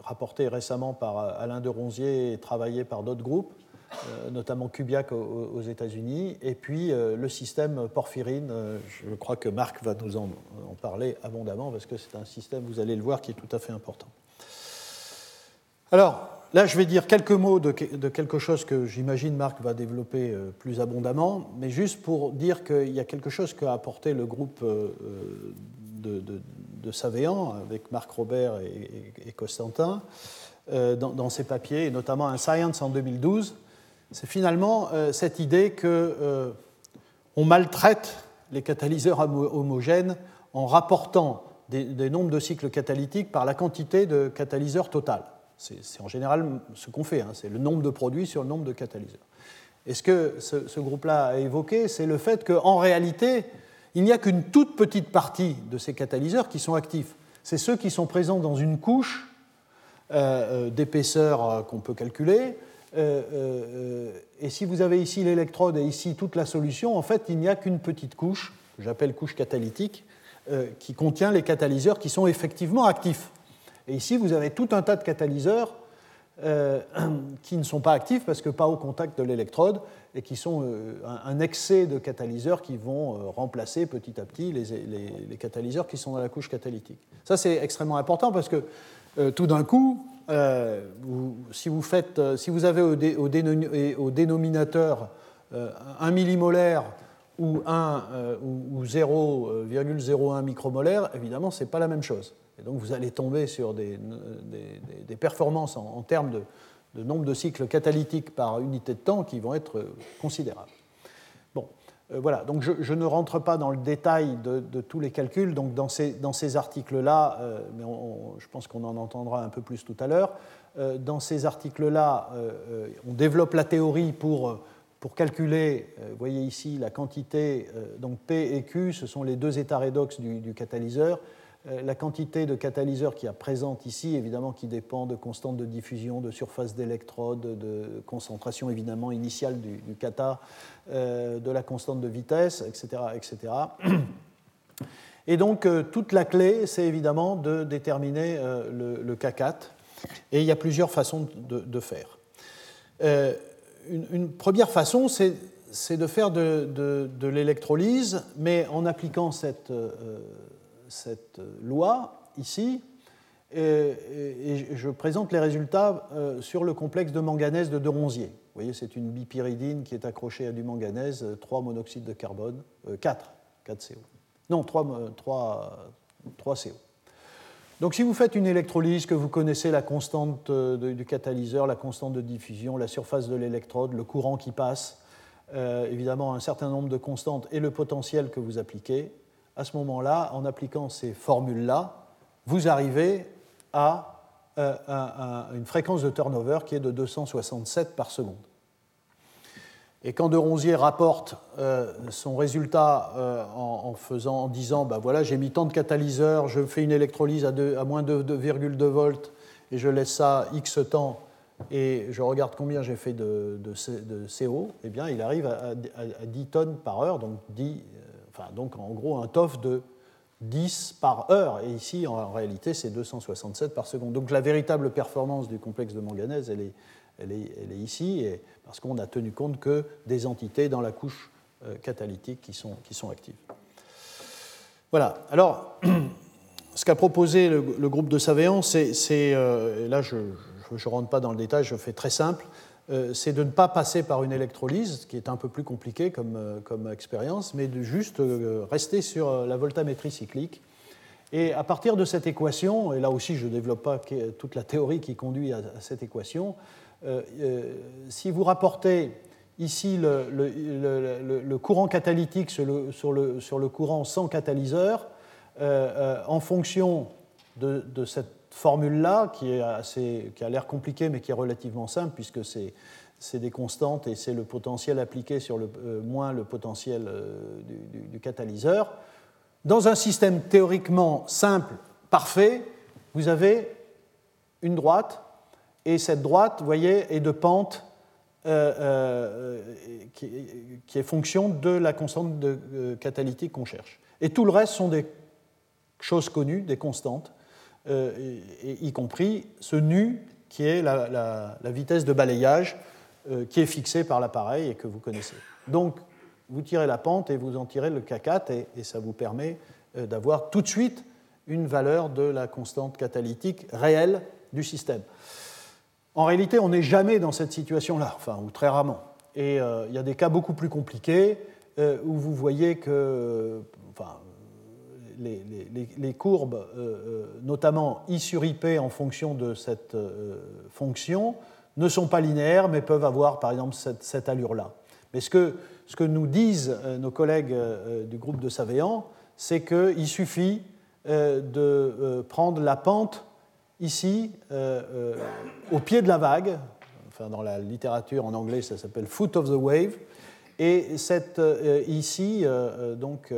rapporté récemment par Alain de Ronzier et travaillé par d'autres groupes. Euh, notamment Kubiak aux, États-Unis, et puis euh, le système porphyrine. Euh, je crois que Marc va nous en, parler abondamment parce que c'est un système, vous allez le voir, qui est tout à fait important. Alors, là, je vais dire quelques mots de, quelque chose que j'imagine Marc va développer plus abondamment, mais juste pour dire qu'il y a quelque chose qu'a apporté le groupe de, de, Savéan avec Marc Robert et, Constantin dans, ses papiers, et notamment un Science en 2012, c'est finalement euh, cette idée qu'on euh, maltraite les catalyseurs homogènes en rapportant des, nombres de cycles catalytiques par la quantité de catalyseurs total. C'est en général ce qu'on fait, hein, c'est le nombre de produits sur le nombre de catalyseurs. Et ce que ce, groupe-là a évoqué, c'est le fait qu'en réalité, il n'y a qu'une toute petite partie de ces catalyseurs qui sont actifs. C'est ceux qui sont présents dans une couche euh, d'épaisseur qu'on peut calculer, euh, euh, et si vous avez ici l'électrode et ici toute la solution, en fait, il n'y a qu'une petite couche, que j'appelle couche catalytique, euh, qui contient les catalyseurs qui sont effectivement actifs. Et ici, vous avez tout un tas de catalyseurs (clears throat) qui ne sont pas actifs parce que pas au contact de l'électrode et qui sont un, excès de catalyseurs qui vont remplacer petit à petit les, catalyseurs qui sont dans la couche catalytique. Ça, c'est extrêmement important parce que tout d'un coup, euh, si, vous euh, avez au, dénominateur 1 euh, millimolaire ou, 1, ou 0,01 micromolaire, évidemment, ce n'est pas la même chose. Et donc vous allez tomber sur des, des, performances en, termes de, nombre de cycles catalytiques par unité de temps qui vont être considérables. Euh, voilà, donc je, ne rentre pas dans le détail de, tous les calculs, donc dans ces, articles-là, euh, mais je pense qu'on en entendra un peu plus tout à l'heure, euh, dans ces articles-là, on développe la théorie pour, calculer, vous voyez ici la quantité, donc P et Q, ce sont les deux états redox du catalyseur, euh, la quantité de catalyseurs qui est présente ici, évidemment, qui dépend de constantes de diffusion, de surface d'électrode, de concentration évidemment initiale du, du euh, de la constante de vitesse, etc. etc. (clears throat) Et donc, euh, toute la clé, c'est évidemment de déterminer le, K4. Et il y a plusieurs façons de, faire. Une, première façon, c'est de faire de, l'électrolyse, mais en appliquant cette cette loi ici, et, je présente les résultats euh, sur le complexe de manganèse de De Ronzier. Vous voyez, c'est une bipyridine qui est accrochée à du manganèse, 3 monoxydes de carbone, 4, 4 CO. Non, 3, 3, 3 CO. Donc si vous faites une électrolyse, que vous connaissez la constante euh, du catalyseur, la constante de diffusion, la surface de l'électrode, le courant qui passe, euh, évidemment un certain nombre de constantes et le potentiel que vous appliquez, à ce moment-là, en appliquant ces formules-là, vous arrivez à euh, une fréquence de turnover qui est de 267 par seconde. Et quand De Ronzier rapporte euh, son résultat euh, en, faisant, en disant ben voilà, j'ai mis tant de catalyseurs, je fais une électrolyse à, moins de 2,2 volts et je laisse ça X temps et je regarde combien j'ai fait de, CO, eh bien, il arrive à, à, 10 tonnes par heure, donc 10 donc en gros un TOF de 10 par heure, et ici en réalité c'est 267 par seconde. Donc la véritable performance du complexe de manganèse, elle est, elle est, elle est ici, et parce qu'on a tenu compte que des entités dans la couche euh, catalytique qui sont, qui sont actives. Voilà, alors (clears throat) ce qu'a proposé le, groupe de Savéan, c'est, euh, là je ne rentre pas dans le détail, je fais très simple, c'est de ne pas passer par une électrolyse, qui est un peu plus compliqué comme, euh, expérience, mais de juste euh, rester sur la voltamétrie cyclique. Et à partir de cette équation, et là aussi je ne développe pas toute la théorie qui conduit à, cette équation, si vous rapportez ici le, courant catalytique sur le, sur courant sans catalyseur, en fonction de, de cette formule-là, qui, qui a l'air compliquée mais qui est relativement simple, puisque c'est des constantes et c'est le potentiel appliqué sur le, euh, moins le potentiel euh, du, catalyseur. Dans un système théoriquement simple, parfait, vous avez une droite, et cette droite, vous voyez, est de pente euh, qui, qui, est fonction de la constante de, catalytique qu'on cherche. Et tout le reste sont des choses connues, des constantes. Euh, y compris ce nu qui est la, vitesse de balayage euh, qui est fixée par l'appareil et que vous connaissez. Donc, vous tirez la pente et vous en tirez le K4 et, ça vous permet euh, d'avoir tout de suite une valeur de la constante catalytique réelle du système. En réalité, on n'est jamais dans cette situation-là, enfin, ou très rarement. Et il y a des cas beaucoup plus compliqués où vous voyez que, les, courbes, euh, euh, notamment I sur IP en fonction de cette euh, fonction, ne sont pas linéaires, mais peuvent avoir par exemple cette, allure-là. Mais ce que, ce que, nous disent nos collègues du groupe de Savéan, c'est qu'il suffit de prendre la pente ici, au pied de la vague, enfin dans la littérature en anglais ça s'appelle foot of the wave, et cette, ici, donc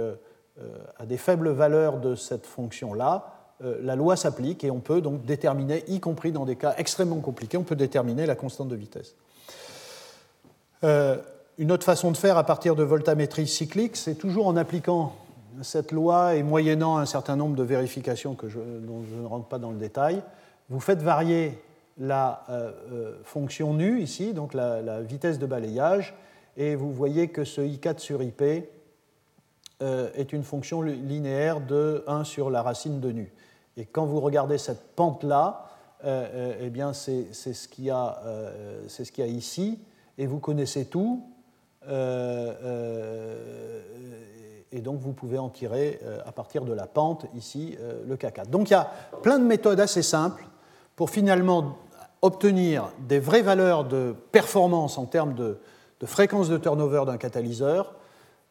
à des faibles valeurs de cette fonction-là, euh, la loi s'applique et on peut donc déterminer, y compris dans des cas extrêmement compliqués, on peut déterminer la constante de vitesse. Euh, une autre façon de faire à partir de voltamétrie cyclique, c'est toujours en appliquant cette loi et moyennant un certain nombre de vérifications que je, dont je ne rentre pas dans le détail, vous faites varier la fonction nu ici, donc la, la, vitesse de balayage, et vous voyez que ce I4 sur IP euh, est une fonction linéaire de 1 sur la racine de nu. Et quand vous regardez cette pente-là, euh, euh, eh bien c'est ce qu'il y, ce a ici, et vous connaissez tout, et donc vous pouvez en tirer à partir de la pente ici le K4. Donc il y a plein de méthodes assez simples pour finalement obtenir des vraies valeurs de performance en termes de, de fréquence de turnover d'un catalyseur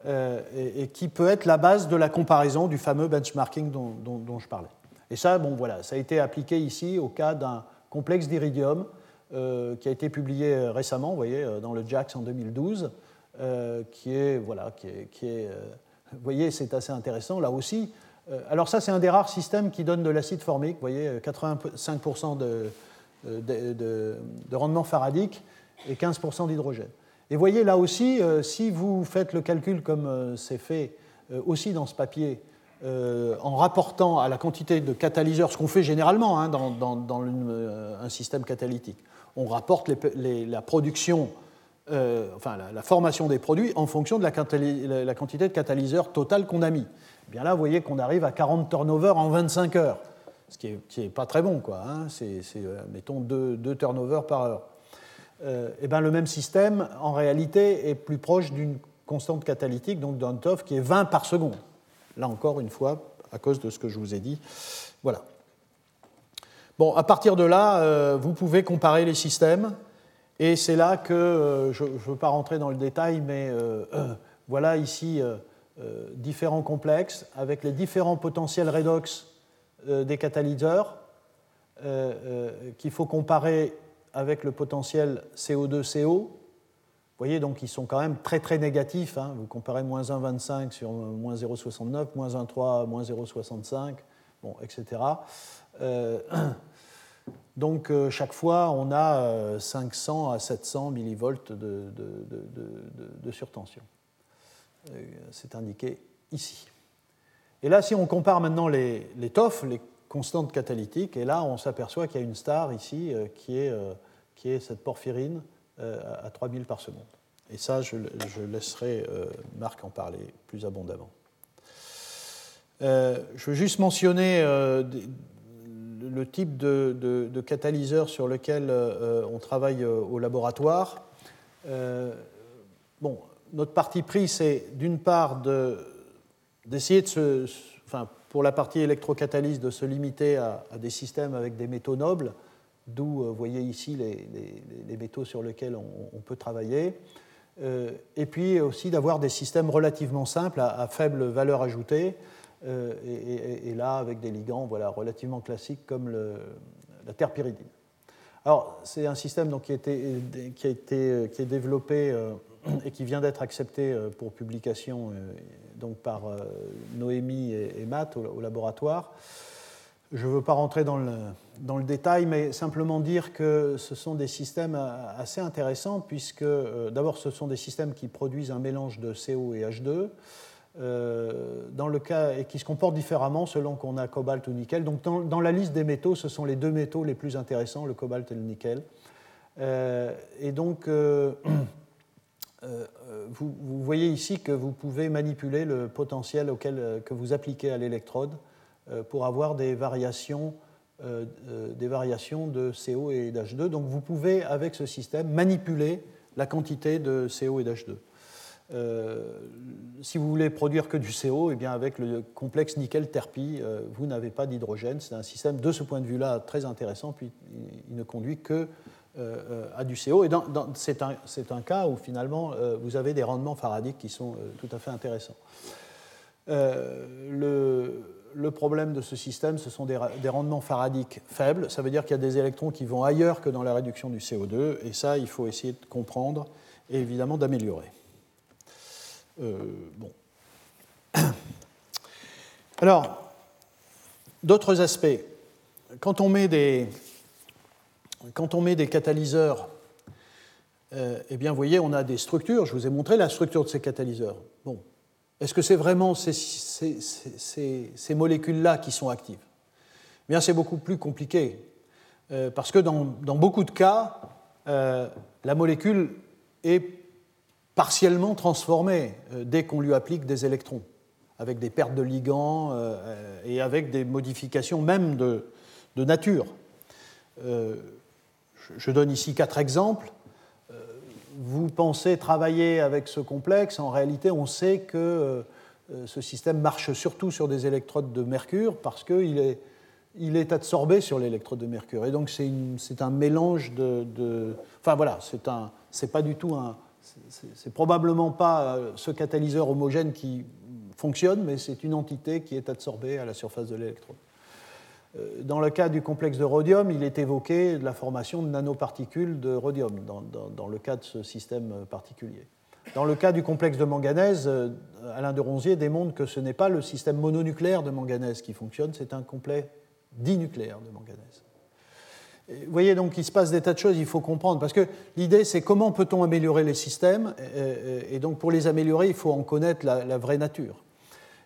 euh, et, qui peut être la base de la comparaison du fameux benchmarking dont, je parlais. Et ça, bon, voilà, ça a été appliqué ici au cas d'un complexe d'iridium euh, qui a été publié récemment, vous voyez, euh, dans le JAX en 2012, qui est, voilà, qui est, vous voyez, c'est assez intéressant là aussi. alors ça, c'est un des rares systèmes qui donne de l'acide formique, vous voyez, 85% de, de, de, rendement faradique et 15% d'hydrogène. Et voyez là aussi, si vous faites le calcul comme c'est fait aussi dans ce papier, euh, en rapportant à la quantité de catalyseurs, ce qu'on fait généralement hein, dans, euh, un système catalytique. On rapporte la production, euh, enfin la, formation des produits en fonction de la, quantité de catalyseurs total qu'on a mis. Eh bien là, vous voyez qu'on arrive à 40 turnovers en 25 heures, ce qui n'est pas très bon, quoi. Hein. c'est, mettons, 2, turnovers par heure. Et eh bien, le même système, en réalité, est plus proche d'une constante catalytique, donc d'un qui est 20 par seconde. Là encore, une fois, à cause de ce que je vous ai dit. Voilà. Bon, à partir de là, euh, vous pouvez comparer les systèmes. Et c'est là que, euh, je ne veux pas rentrer dans le détail, mais euh, voilà ici différents complexes avec les différents potentiels redox des catalyseurs qu'il faut comparer avec le potentiel CO2-CO vous voyez, donc ils sont quand même très très négatifs. Hein. Vous comparez moins 1,25 sur moins 0,69, moins 1,3, moins 0,65, bon, etc. Euh, (clears throat) donc euh, chaque fois, on a 500 euh, à 700 millivolts de, de surtension. C'est indiqué ici. Et là, si on compare maintenant les, les TOF, les constantes catalytiques, et là, on s'aperçoit qu'il y a une star ici qui est, qui est cette porphyrine euh, à 3000 par seconde. Et ça, je, laisserai euh, Marc en parler plus abondamment. Euh, je veux juste mentionner le type de, catalyseur sur lequel on travaille au laboratoire. bon, notre parti pris, c'est d'une part d'essayer de, se, enfin, pour la partie électrocatalyse, de se limiter à, à, des systèmes avec des métaux nobles, d'où euh, vous voyez ici les, métaux sur lesquels on, peut travailler. Euh, et puis aussi d'avoir des systèmes relativement simples à, faible valeur ajoutée, euh, et, là avec des ligands voilà, relativement classiques comme la terre pyridine. Alors c'est un système donc, qui, a été, qui, a été, qui est développé et qui vient d'être accepté pour publication donc par Noémie et, Matt au laboratoire. Je ne veux pas rentrer dans le, dans le, détail, mais simplement dire que ce sont des systèmes assez intéressants, puisque euh, d'abord ce sont des systèmes qui produisent un mélange de CO et H2, euh, dans le cas, et qui se comportent différemment selon qu'on a cobalt ou nickel. Donc dans, la liste des métaux, ce sont les deux métaux les plus intéressants, le cobalt et le nickel. Euh, et donc, (clears throat) vous, vous, voyez ici que vous pouvez manipuler le potentiel auquel, que vous appliquez à l'électrode pour avoir des variations, euh, euh, des variations de CO et d'H2. Donc vous pouvez, avec ce système, manipuler la quantité de CO et d'H2. si vous voulez produire que du CO, eh bien avec le complexe nickel-terpi, vous n'avez pas d'hydrogène. C'est un système de ce point de vue-là très intéressant, puis il ne conduit que à du CO. Et c'est un, un, cas où finalement vous avez des rendements faradiques qui sont tout à fait intéressants. le, le problème de ce système, ce sont des, rendements faradiques faibles. Ça veut dire qu'il y a des électrons qui vont ailleurs que dans la réduction du CO2, et ça, il faut essayer de comprendre et évidemment d'améliorer. Euh, bon. (coughs) Alors, d'autres aspects. Quand on met des, catalyseurs, euh, eh bien, vous voyez, on a des structures. Je vous ai montré la structure de ces catalyseurs. Bon, est-ce que c'est vraiment ces, molécules-là qui sont actives? Eh Bien, c'est beaucoup plus compliqué, euh, parce que dans, beaucoup de cas, euh, la molécule est partiellement transformée euh, dès qu'on lui applique des électrons, avec des pertes de ligands et avec des modifications même de, de nature. je donne ici quatre exemples vous pensez travailler avec ce complexe, en réalité, on sait que euh, ce système marche surtout sur des électrodes de mercure parce qu'il est, il est absorbé sur l'électrode de mercure. Et donc, c'est un mélange de, Enfin, voilà, c'est pas du tout un. C'est probablement pas euh, ce catalyseur homogène qui fonctionne, mais c'est une entité qui est absorbée à la surface de l'électrode. Euh, dans le cas du complexe de rhodium, il est évoqué la formation de nanoparticules de rhodium dans, le cas de ce système particulier. Dans le cas du complexe de manganèse, Alain de Ronzier démontre que ce n'est pas le système mononucléaire de manganèse qui fonctionne, c'est un complet dinucléaire de manganèse. Vous voyez donc il se passe des tas de choses, il faut comprendre, parce que l'idée c'est comment peut-on améliorer les systèmes, et donc pour les améliorer, il faut en connaître la, vraie nature.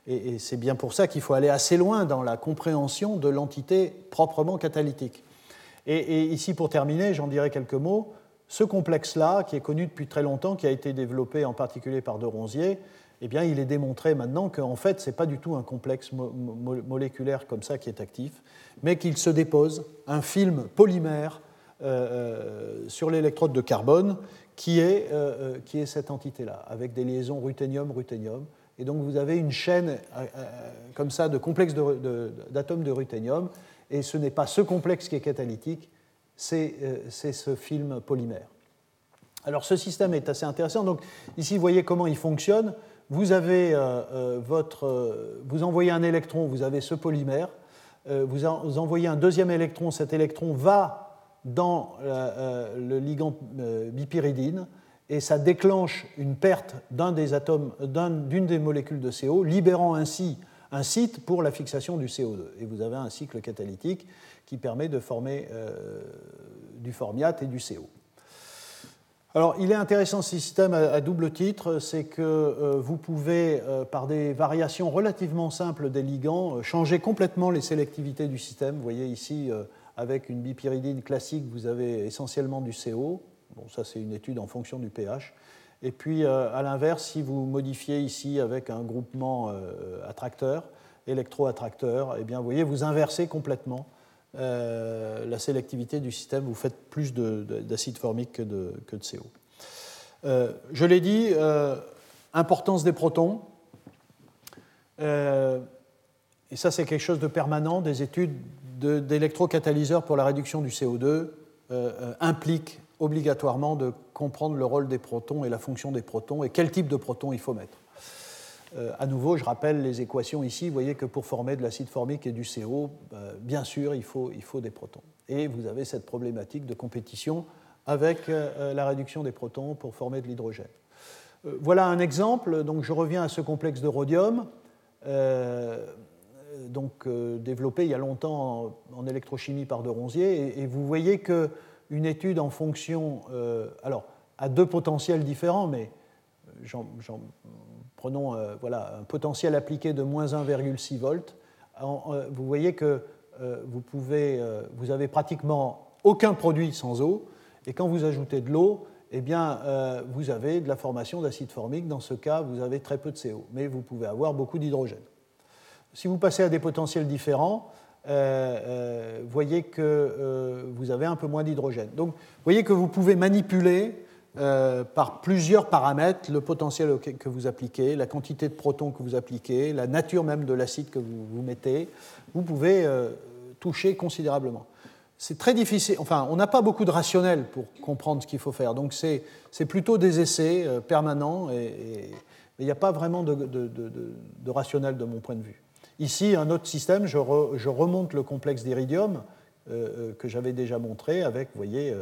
Et, c'est bien pour ça qu'il faut aller assez loin dans la compréhension de l'entité proprement catalytique. Et, ici, pour terminer, j'en dirai quelques mots. Ce complexe-là, qui est connu depuis très longtemps, qui a été développé en particulier par de Ronzier, eh bien, il est démontré maintenant qu'en fait, ce n'est pas du tout un complexe moléculaire comme ça qui est actif, mais qu'il se dépose un film polymère euh, euh, sur l'électrode de carbone qui est, euh, qui est cette entité-là, avec des liaisons ruthénium-ruthénium. Et donc vous avez une chaîne comme ça de complexes d'atomes de, ruthénium, et ce n'est pas ce complexe qui est catalytique, c'est ce film polymère. Alors ce système est assez intéressant. Donc ici, vous voyez comment il fonctionne. Vous, avez, euh, euh, votre, euh, vous envoyez un électron, vous avez ce polymère, vous, envoyez un deuxième électron, cet électron va dans le ligand bipyridine et ça déclenche une perte d'un des atomes, d'une des molécules de CO, libérant ainsi un site pour la fixation du CO2. Et vous avez un cycle catalytique qui permet de former du formiate et du CO. Alors, il est intéressant ce système à double titre, c'est que euh, vous pouvez, euh, par des variations relativement simples des ligands, euh, changer complètement les sélectivités du système. Vous voyez ici, avec une bipyridine classique, vous avez essentiellement du CO. Bon, ça, c'est une étude en fonction du pH. Et puis, à l'inverse, si vous modifiez ici avec un groupement attracteur, électro-attracteur, eh bien, vous voyez, vous inversez complètement euh, la sélectivité du système, vous faites plus d'acide formique que de, CO. Euh, je l'ai dit, euh, importance des protons. et ça, c'est quelque chose de permanent. Des études d'électrocatalyseurs pour la réduction du CO2 impliquent obligatoirement de comprendre le rôle des protons et la fonction des protons et quel type de protons il faut mettre. Euh, à nouveau, je rappelle les équations ici. Vous voyez que pour former de l'acide formique et du CO, euh, bien sûr, il faut, il faut des protons. Et vous avez cette problématique de compétition avec euh, la réduction des protons pour former de l'hydrogène. voilà un exemple. Donc, je reviens à ce complexe de rhodium, donc, développé il y a longtemps en, électrochimie par de Ronzier. Et, vous voyez qu'une étude en fonction, alors, à deux potentiels différents, mais j'en prenons euh, voilà, un potentiel appliqué de moins 1,6 volts, euh, vous voyez que euh, vous, pouvez, vous avez pratiquement aucun produit sans eau, et quand vous ajoutez de l'eau, eh bien, vous avez de la formation d'acide formique. Dans ce cas, vous avez très peu de CO, mais vous pouvez avoir beaucoup d'hydrogène. Si vous passez à des potentiels différents, vous voyez que vous avez un peu moins d'hydrogène. Donc, vous voyez que vous pouvez manipuler euh, par plusieurs paramètres, le potentiel que vous appliquez, la quantité de protons que vous appliquez, la nature même de l'acide que vous, mettez, vous pouvez euh, toucher considérablement. C'est très difficile, enfin, on n'a pas beaucoup de rationnel pour comprendre ce qu'il faut faire, donc c'est plutôt des essais euh, permanents, et, il n'y a pas vraiment de, rationnel de mon point de vue. Ici, un autre système, je, remonte le complexe d'iridium que j'avais déjà montré avec, voyez,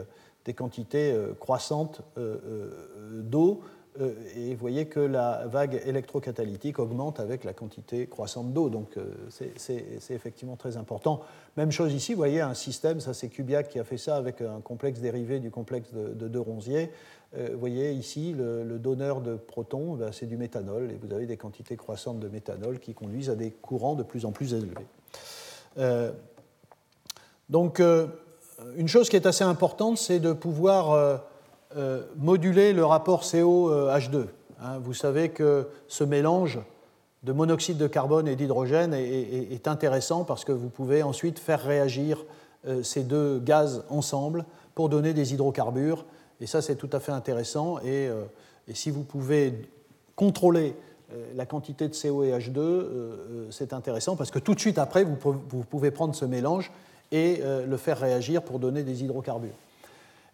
des quantités euh, croissantes euh, euh, d'eau et vous voyez que la vague électrocatalytique augmente avec la quantité croissante d'eau. Donc c'est effectivement très important. Même chose ici, vous voyez un système, ça c'est Kubiak qui a fait ça avec un complexe dérivé du complexe de, de, Ronzier. Vous voyez ici le, donneur de protons, ben, c'est du méthanol, et vous avez des quantités croissantes de méthanol qui conduisent à des courants de plus en plus élevés. donc une chose qui est assez importante, c'est de pouvoir euh, euh, moduler le rapport CO-H2. Hein. vous savez que ce mélange de monoxyde de carbone et d'hydrogène est, intéressant parce que vous pouvez ensuite faire réagir euh, ces deux gaz ensemble pour donner des hydrocarbures. Et ça, c'est tout à fait intéressant. Et, si vous pouvez contrôler la quantité de CO et H2, c'est intéressant parce que tout de suite après, vous pouvez prendre ce mélange et euh, le faire réagir pour donner des hydrocarbures.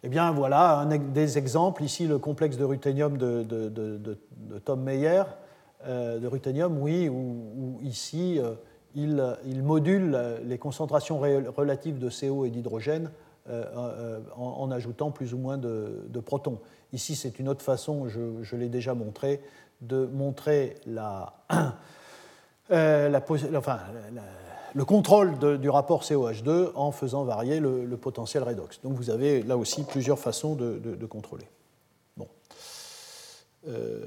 Eh bien voilà un des exemples, ici le complexe de ruthénium de, Tom Meyer, euh, de ruthénium, oui, où, ici euh, il, module les concentrations relatives de CO et d'hydrogène en, ajoutant plus ou moins de, protons. Ici, c'est une autre façon, je, l'ai déjà montré, de montrer la, (clears throat) la, enfin, le contrôle du rapport COH2 en faisant varier le, potentiel redox. Donc vous avez là aussi plusieurs façons de contrôler. Euh,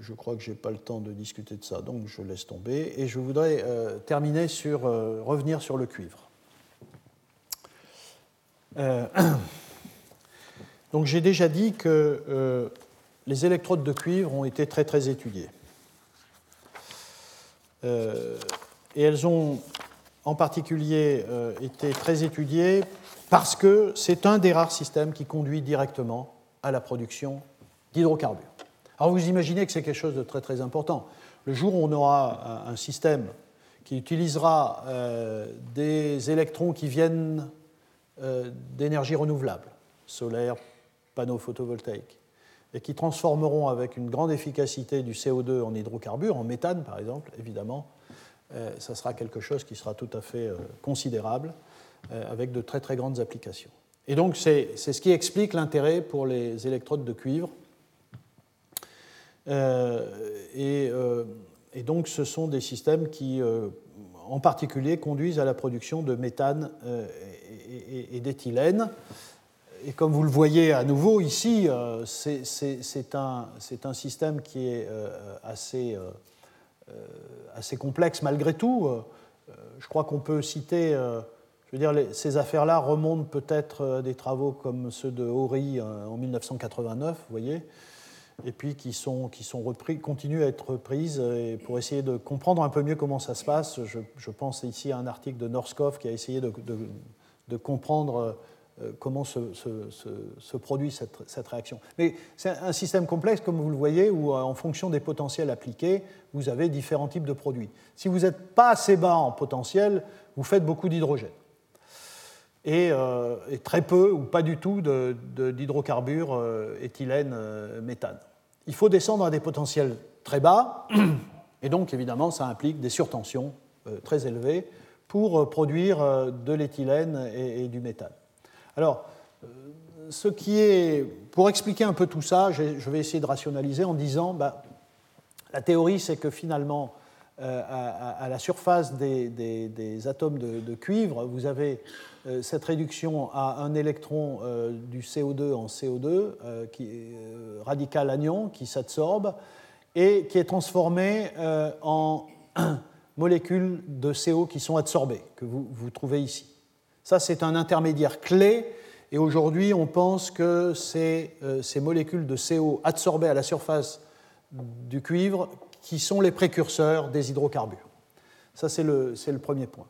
je crois que je n'ai pas le temps de discuter de ça, donc je laisse tomber. Et je voudrais euh, terminer sur, euh, revenir sur le cuivre. (clears throat) donc j'ai déjà dit que les électrodes de cuivre ont été très très étudiées. et elles ont en particulier été très étudiées parce que c'est un des rares systèmes qui conduit directement à la production d'hydrocarbures. Alors vous imaginez que c'est quelque chose de très très important. Le jour où on aura un système qui utilisera euh, des électrons qui viennent euh, d'énergie renouvelable, solaire, panneaux photovoltaïques, et qui transformeront avec une grande efficacité du CO2 en hydrocarbures, en méthane par exemple, évidemment, euh, ça sera quelque chose qui sera tout à fait considérable, avec de très très grandes applications. Et donc c'est ce qui explique l'intérêt pour les électrodes de cuivre euh, euh, et, donc ce sont des systèmes qui, euh, en particulier, conduisent à la production de méthane et, d'éthylène. Et comme vous le voyez à nouveau ici, c'est un, un, système qui est assez, assez complexe malgré tout. Je crois qu'on peut citer, je veux dire, ces affaires-là remontent peut-être à des travaux comme ceux de Horry en 1989, vous voyez, et puis qui sont, qui sont repris, continuent à être reprises. Et pour essayer de comprendre un peu mieux comment ça se passe, je, pense ici à un article de Norskov qui a essayé de, de comprendre euh, comment se, produit cette, réaction. Mais c'est un système complexe, comme vous le voyez, où euh, en fonction des potentiels appliqués, vous avez différents types de produits. Si vous n'êtes pas assez bas en potentiel, vous faites beaucoup d'hydrogène. Et, euh, très peu ou pas du tout d'hydrocarbures éthylène, méthane il faut descendre à des potentiels très bas, (clears throat) et donc évidemment ça implique des surtensions euh, très élevées pour euh, produire euh, de l'éthylène et, du méthane. Alors, ce qui est, pour expliquer un peu tout ça, je vais essayer de rationaliser en disant, bah, la théorie c'est que finalement, à, la surface des, atomes de, cuivre, vous avez euh, cette réduction à un électron euh, du CO2 en CO2, euh, qui est radical anion, qui s'absorbe et qui est transformé en (clears throat) molécules de CO qui sont adsorbées, que vous, vous trouvez ici. Ça, c'est un intermédiaire clé, et aujourd'hui, on pense que c'est ces molécules de CO adsorbées à la surface du cuivre qui sont les précurseurs des hydrocarbures. Ça, c'est le, le premier point.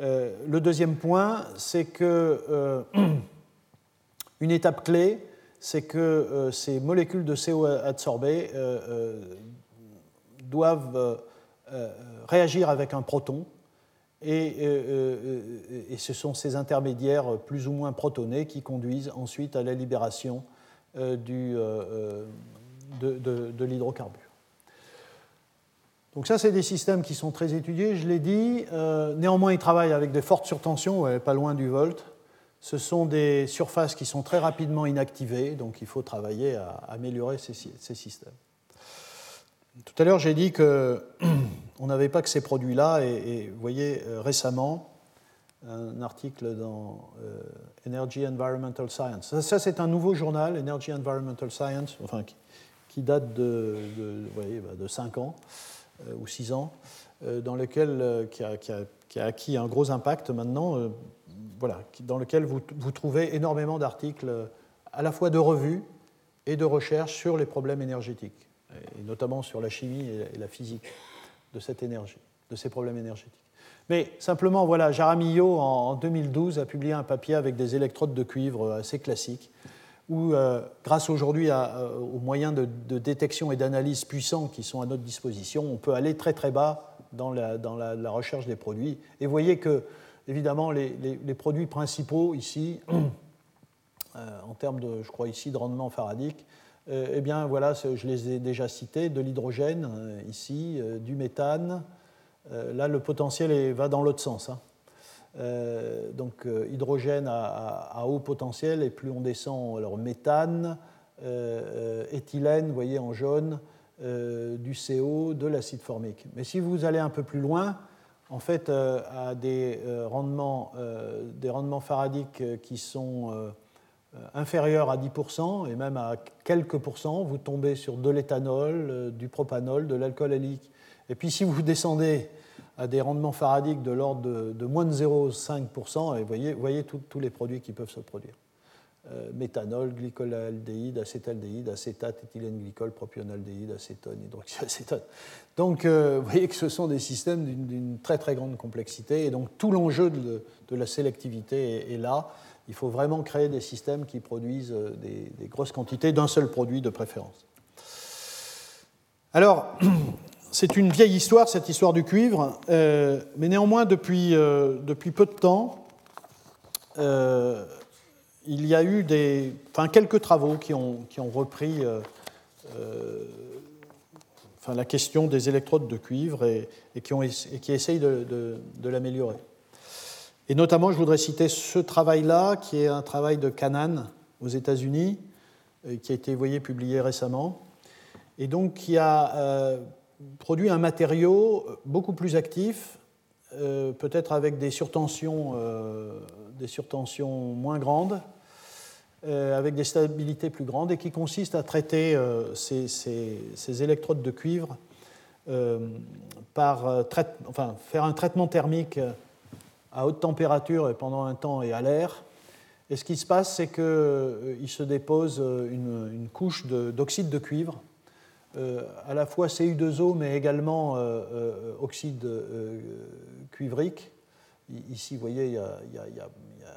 Euh, le deuxième point, c'est que euh, (clears throat) une étape clé, c'est que euh, ces molécules de CO adsorbées doivent réagir avec un proton, et, ce sont ces intermédiaires plus ou moins protonés qui conduisent ensuite à la libération de l'hydrocarbure. Donc ça, c'est des systèmes qui sont très étudiés, je l'ai dit. Euh, néanmoins, ils travaillent avec de fortes surtensions, pas loin du volt. Ce sont des surfaces qui sont très rapidement inactivées, donc il faut travailler à améliorer ces, systèmes. Tout à l'heure, j'ai dit qu'on (clears throat) n'avait pas que ces produits-là, et, vous voyez, euh, récemment, un article dans euh, Energy Environmental Science. Ça, c'est un nouveau journal, Energy Environmental Science, enfin, qui, date de, de, bah, de 5 ans. Euh, ou six ans, dans lequel, qui a, qui, a, acquis un gros impact maintenant, voilà, dans lequel vous trouvez énormément d'articles à la fois de revues et de recherches sur les problèmes énergétiques, et notamment sur la chimie et la physique de cette énergie, de ces problèmes énergétiques. Mais simplement, voilà, Jaramillo, en 2012, a publié un papier avec des électrodes de cuivre assez classiques, où, euh, grâce aujourd'hui euh, aux moyens de, détection et d'analyse puissants qui sont à notre disposition, on peut aller très très bas dans la, recherche des produits. Et vous voyez que, évidemment, les, produits principaux ici, (clears throat) euh, en termes de, je crois ici, de rendement faradique, eh bien voilà, je les ai déjà cités, de l'hydrogène ici, du méthane. là, le potentiel va dans l'autre sens. Hein. donc hydrogène à, haut potentiel, et plus on descend, alors méthane, éthylène, vous voyez en jaune, du CO, de l'acide formique. Mais si vous allez un peu plus loin, en fait, à des rendements, des rendements faradiques qui sont euh, inférieur à 10% et même à quelques pourcents, vous tombez sur de l'éthanol, euh, du propanol, de l'alcool allylique. Et puis si vous descendez à des rendements faradiques de l'ordre de, moins de 0,5%, et vous voyez, voyez tous les produits qui peuvent se produire. Euh, méthanol, glycolaldéhyde, acétaldéhyde, acétate, éthylène glycol, propionaldéhyde, acétone, hydroxyacétone. Donc vous voyez que ce sont des systèmes d'une très très grande complexité et donc tout l'enjeu de, la sélectivité est là il faut vraiment créer des systèmes qui produisent euh, des, grosses quantités d'un seul produit de préférence. Alors, (clears throat) c'est une vieille histoire, cette histoire du cuivre, euh, mais néanmoins, depuis, euh, depuis, peu de temps, il y a eu des, quelques travaux qui ont, repris enfin, la question des électrodes de cuivre et, qui, ont, et qui essayent de l'améliorer. Et notamment, je voudrais citer ce travail-là, qui est un travail de Canan aux États-Unis, euh, qui a été, publié récemment, et donc qui a euh, produit un matériau beaucoup plus actif, euh, peut-être avec des surtensions, des surtensions moins grandes, avec des stabilités plus grandes, et qui consiste à traiter ces, ces, électrodes de cuivre par enfin, faire un traitement thermique à haute température et pendant un temps et à l'air. Et ce qui se passe, c'est qu'il euh, se dépose euh, une, couche d'oxyde de, cuivre, euh, à la fois Cu2O, mais également oxyde cuivrique. Ici, vous voyez, il y a,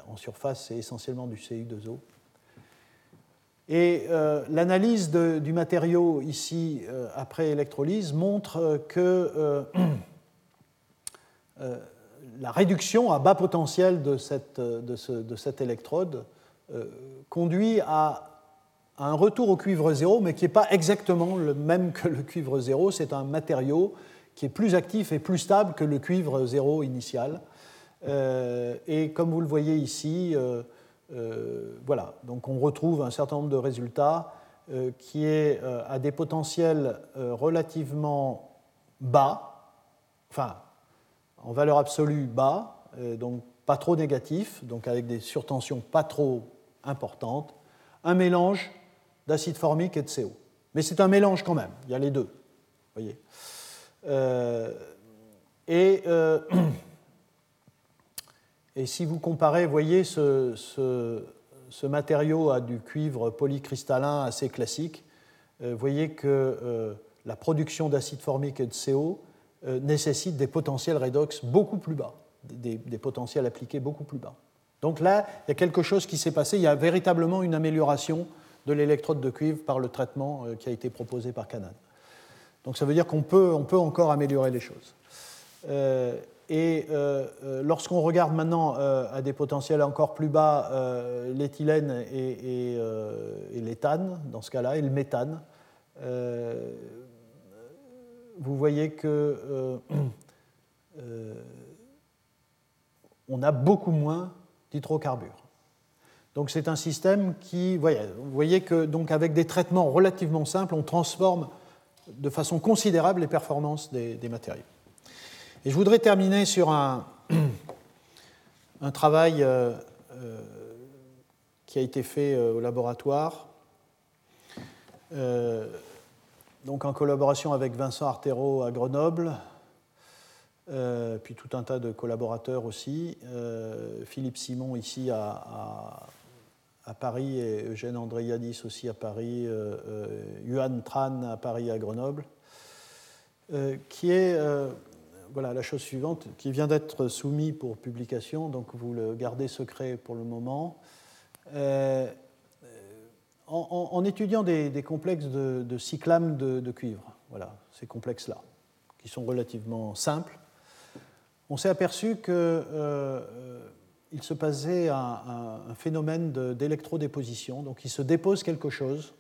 en surface, c'est essentiellement du Cu2O. Et l'analyse du matériau ici, après électrolyse, montre que (clears throat) la réduction à bas potentiel de cette, de cette électrode euh, conduit à, un retour au cuivre zéro, mais qui n'est pas exactement le même que le cuivre zéro. C'est un matériau qui est plus actif et plus stable que le cuivre zéro initial. Euh, et comme vous le voyez ici, euh, voilà, donc on retrouve un certain nombre de résultats qui est à des potentiels relativement bas, enfin en valeur absolue bas, euh, donc pas trop négatif, donc avec des surtensions pas trop importantes, un mélange d'acide formique et de CO. Mais c'est un mélange quand même, il y a les deux. Voyez. Euh, et, euh, (clears throat) et, si vous comparez, voyez ce, matériau à du cuivre polycristallin assez classique, vous voyez que la production d'acide formique et de CO nécessite des potentiels redox beaucoup plus bas, des, potentiels appliqués beaucoup plus bas. Donc là, il y a quelque chose qui s'est passé, il y a véritablement une amélioration de l'électrode de cuivre par le traitement euh, qui a été proposé par Canan. Donc ça veut dire qu'on peut, on peut encore améliorer les choses. Euh, et lorsqu'on regarde maintenant à des potentiels encore plus bas l'éthylène et, et l'éthane, dans ce cas-là, et le méthane, vous voyez que euh, (clears throat) euh, on a beaucoup moins d'hydrocarbures. Donc c'est un système qui, vous voyez que donc avec des traitements relativement simples, on transforme de façon considérable les performances des, matériaux. Et je voudrais terminer sur un, (clears throat) un travail euh, qui a été fait au laboratoire donc en collaboration avec Vincent Artero à Grenoble, euh, puis tout un tas de collaborateurs aussi, euh, Philippe Simon ici à, Paris et Eugène Andréadis aussi à Paris, euh, Yuan Tran à Paris à Grenoble, qui est voilà, la chose suivante, qui vient d'être soumis pour publication, donc vous le gardez secret pour le moment en, étudiant des, complexes de, de cyclames de, cuivre, voilà, ces complexes-là, qui sont relativement simples, on s'est aperçu qu'il euh, se passait un, phénomène d'électrodéposition. Donc il se dépose quelque chose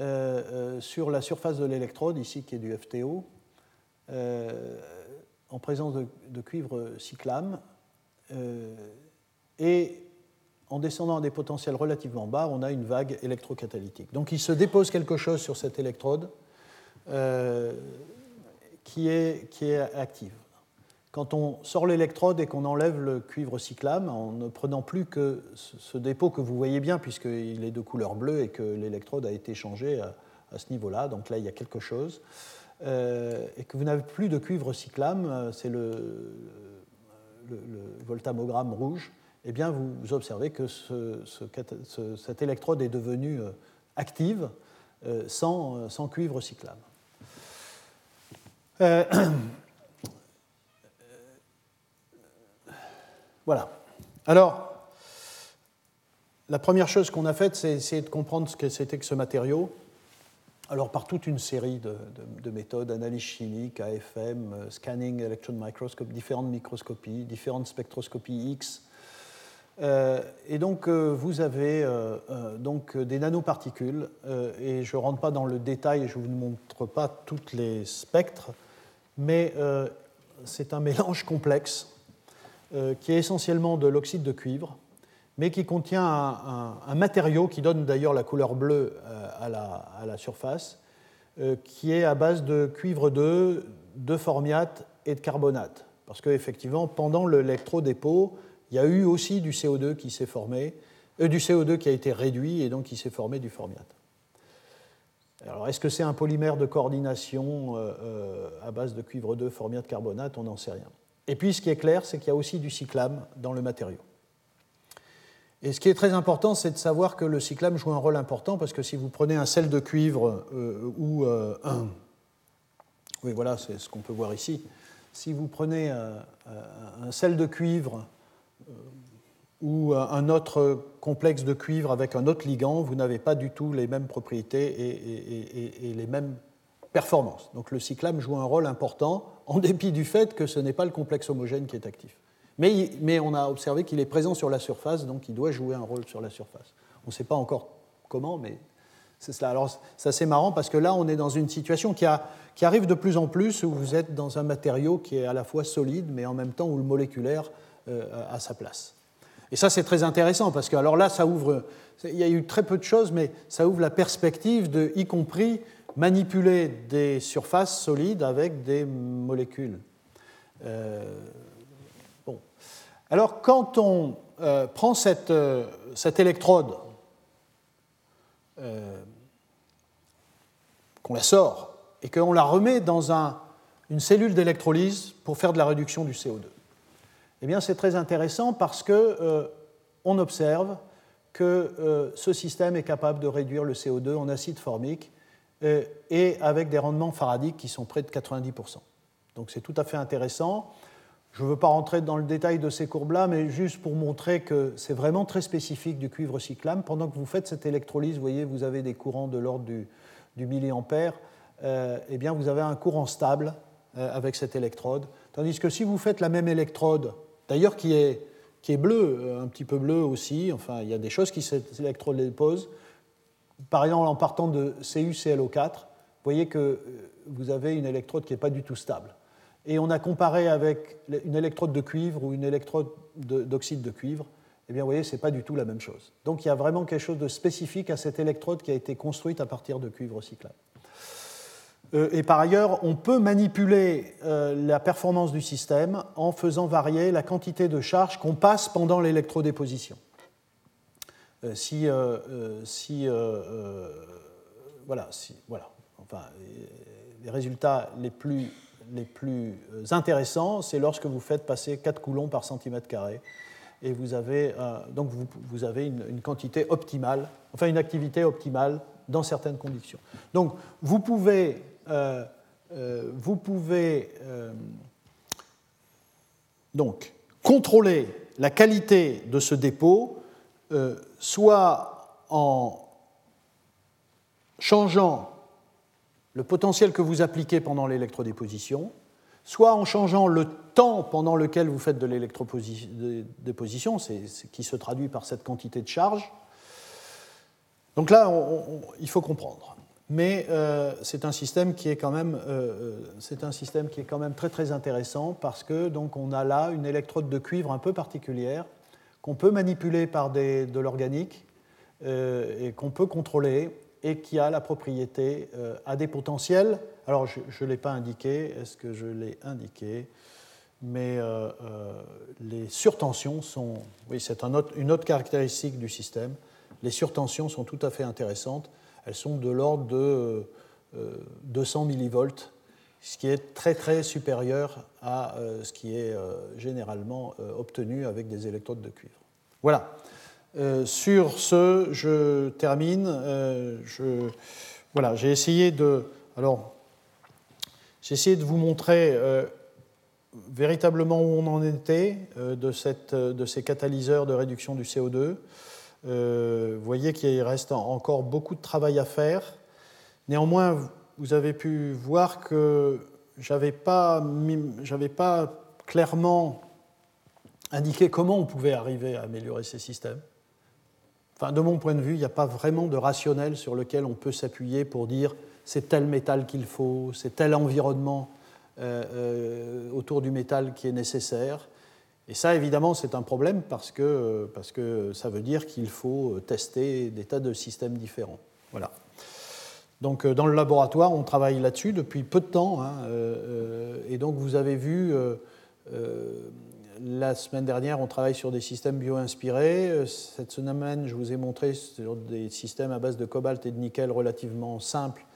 euh, euh, sur la surface de l'électrode, ici qui est du FTO, en présence de, cuivre cyclame. et en descendant à des potentiels relativement bas, on a une vague électrocatalytique. Donc il se dépose quelque chose sur cette électrode qui, est, qui est active. Quand on sort l'électrode et qu'on enlève le cuivre cyclame, en ne prenant plus que ce dépôt que vous voyez bien, puisqu'il est de couleur bleue et que l'électrode a été changée à, ce niveau-là, donc là il y a quelque chose, euh, et que vous n'avez plus de cuivre cyclame, euh, c'est le, le, voltamogramme rouge, eh bien vous observez que cette électrode est devenue euh, active sans, sans, cuivre cyclame. Voilà. Alors, la première chose qu'on a faite, c'est essayer de comprendre ce que c'était que ce matériau. Alors, par toute une série de, méthodes, analyse chimique, AFM, euh, scanning, electron microscope, différentes microscopies, différentes spectroscopies X. Euh, et donc, euh, vous avez donc des nanoparticules, et je ne rentre pas dans le détail, je ne vous montre pas tous les spectres, mais c'est un mélange complexe euh, qui est essentiellement de l'oxyde de cuivre, mais qui contient un, matériau qui donne d'ailleurs la couleur bleue euh, à la, surface, euh, qui est à base de cuivre 2, de formiate et de carbonate. Parce qu'effectivement, pendant l'électrodépôt, il y a eu aussi du CO2 qui s'est formé, du CO2 qui a été réduit et donc qui s'est formé du formiate. Alors, est-ce que c'est un polymère de coordination à base de cuivre 2, formiate, carbonate? On n'en sait rien. Et puis ce qui est clair, c'est qu'il y a aussi du cyclame dans le matériau. Et ce qui est très important, c'est de savoir que le cyclame joue un rôle important parce que si vous prenez un sel de cuivre euh, ou euh, un. Oui, voilà, c'est ce qu'on peut voir ici. Si vous prenez euh, un sel de cuivre ou un autre complexe de cuivre avec un autre ligand, vous n'avez pas du tout les mêmes propriétés et, les mêmes performance. Donc le cyclame joue un rôle important, en dépit du fait que ce n'est pas le complexe homogène qui est actif. Mais, mais on a observé qu'il est présent sur la surface, donc il doit jouer un rôle sur la surface. On ne sait pas encore comment, mais c'est cela. Alors c'est assez marrant parce que là, on est dans une situation qui, arrive de plus en plus où vous êtes dans un matériau qui est à la fois solide, mais en même temps où le moléculaire euh, a sa place. Et ça, c'est très intéressant parce que alors là, ça ouvre. Il y a eu très peu de choses, mais ça ouvre la perspective de, y compris manipuler des surfaces solides avec des molécules. Euh, bon. Alors quand on euh, prend cette, électrode, qu'on la sort et qu'on la remet dans un, une cellule d'électrolyse pour faire de la réduction du CO2, eh bien c'est très intéressant parce que on observe que ce système est capable de réduire le CO2 en acide formique euh, et avec des rendements faradiques qui sont près de 90%. Donc c'est tout à fait intéressant. Je ne veux pas rentrer dans le détail de ces courbes-là, mais juste pour montrer que c'est vraiment très spécifique du cuivre cyclame. Pendant que vous faites cette électrolyse, vous voyez, vous avez des courants de l'ordre du, milliampère, euh, eh bien vous avez un courant stable euh, avec cette électrode. Tandis que si vous faites la même électrode, d'ailleurs qui est, est bleue, un petit peu bleue aussi, enfin il y a des choses qui cette électrode déposent, par exemple, en partant de CuClO4, vous voyez que euh, vous avez une électrode qui n'est pas du tout stable. Et on a comparé avec une électrode de cuivre ou une électrode d'oxyde de, cuivre. Eh bien, vous voyez, ce n'est pas du tout la même chose. Donc, il y a vraiment quelque chose de spécifique à cette électrode qui a été construite à partir de cuivre cyclable. Euh, et par ailleurs, on peut manipuler euh, la performance du système en faisant varier la quantité de charge qu'on passe pendant l'électrodéposition. Euh, si, si voilà, si, voilà, enfin, les résultats les plus, les plus intéressants, c'est lorsque vous faites passer 4 coulombs par centimètre carré et vous avez, donc vous, vous avez une, quantité optimale, enfin une activité optimale dans certaines conditions. Donc vous pouvez, vous pouvez donc contrôler la qualité de ce dépôt euh, soit en changeant le potentiel que vous appliquez pendant l'électrodéposition, soit en changeant le temps pendant lequel vous faites de l'électrodéposition, qui se traduit par cette quantité de charge. Donc là, il faut comprendre. Mais c'est un système qui est quand même, c'est un système qui est quand même très très intéressant parce que donc on a là une électrode de cuivre un peu particulière qu'on peut manipuler par des, de l'organique et qu'on peut contrôler et qui a la propriété à des potentiels. Alors je ne l'ai pas indiqué, est-ce que je l'ai indiqué? Mais euh, euh, les surtensions sont, oui, c'est un une autre caractéristique du système. Les surtensions sont tout à fait intéressantes. Elles sont de l'ordre de 200 euh, millivolts, ce qui est très très supérieur à ce qui est généralement obtenu avec des électrodes de cuivre. Voilà. sur ce, je termine. voilà, j'ai essayé de, alors, j'ai essayé de vous montrer véritablement où on en était euh, de, cette, de, ces catalyseurs de réduction du CO2. Euh, vous voyez qu'il reste encore beaucoup de travail à faire. Néanmoins, vous avez pu voir que je n'avais pas, pas clairement indiqué comment on pouvait arriver à améliorer ces systèmes. Enfin, de mon point de vue, il n'y a pas vraiment de rationnel sur lequel on peut s'appuyer pour dire c'est tel métal qu'il faut, c'est tel environnement euh, euh, autour du métal qui est nécessaire. Et ça, évidemment, c'est un problème parce que, parce que ça veut dire qu'il faut tester des tas de systèmes différents. Voilà. Donc, dans le laboratoire, on travaille là-dessus depuis peu de temps. Hein, euh, et donc, vous avez vu, la semaine dernière, on travaille sur des systèmes bio-inspirés. Cette semaine, je vous ai montré sur des systèmes à base de cobalt et de nickel relativement simples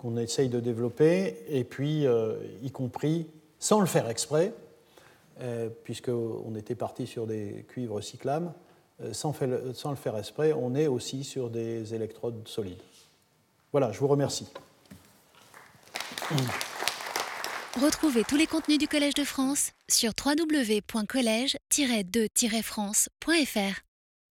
qu'on essaye de développer, et puis euh, y compris, sans le faire exprès, euh, puisqu'on était parti sur des cuivres cyclames, euh, sans, sans, le faire exprès, on est aussi sur des électrodes solides. Voilà, je vous remercie. Retrouvez tous les contenus du Collège de France sur www.colège-2-france.fr.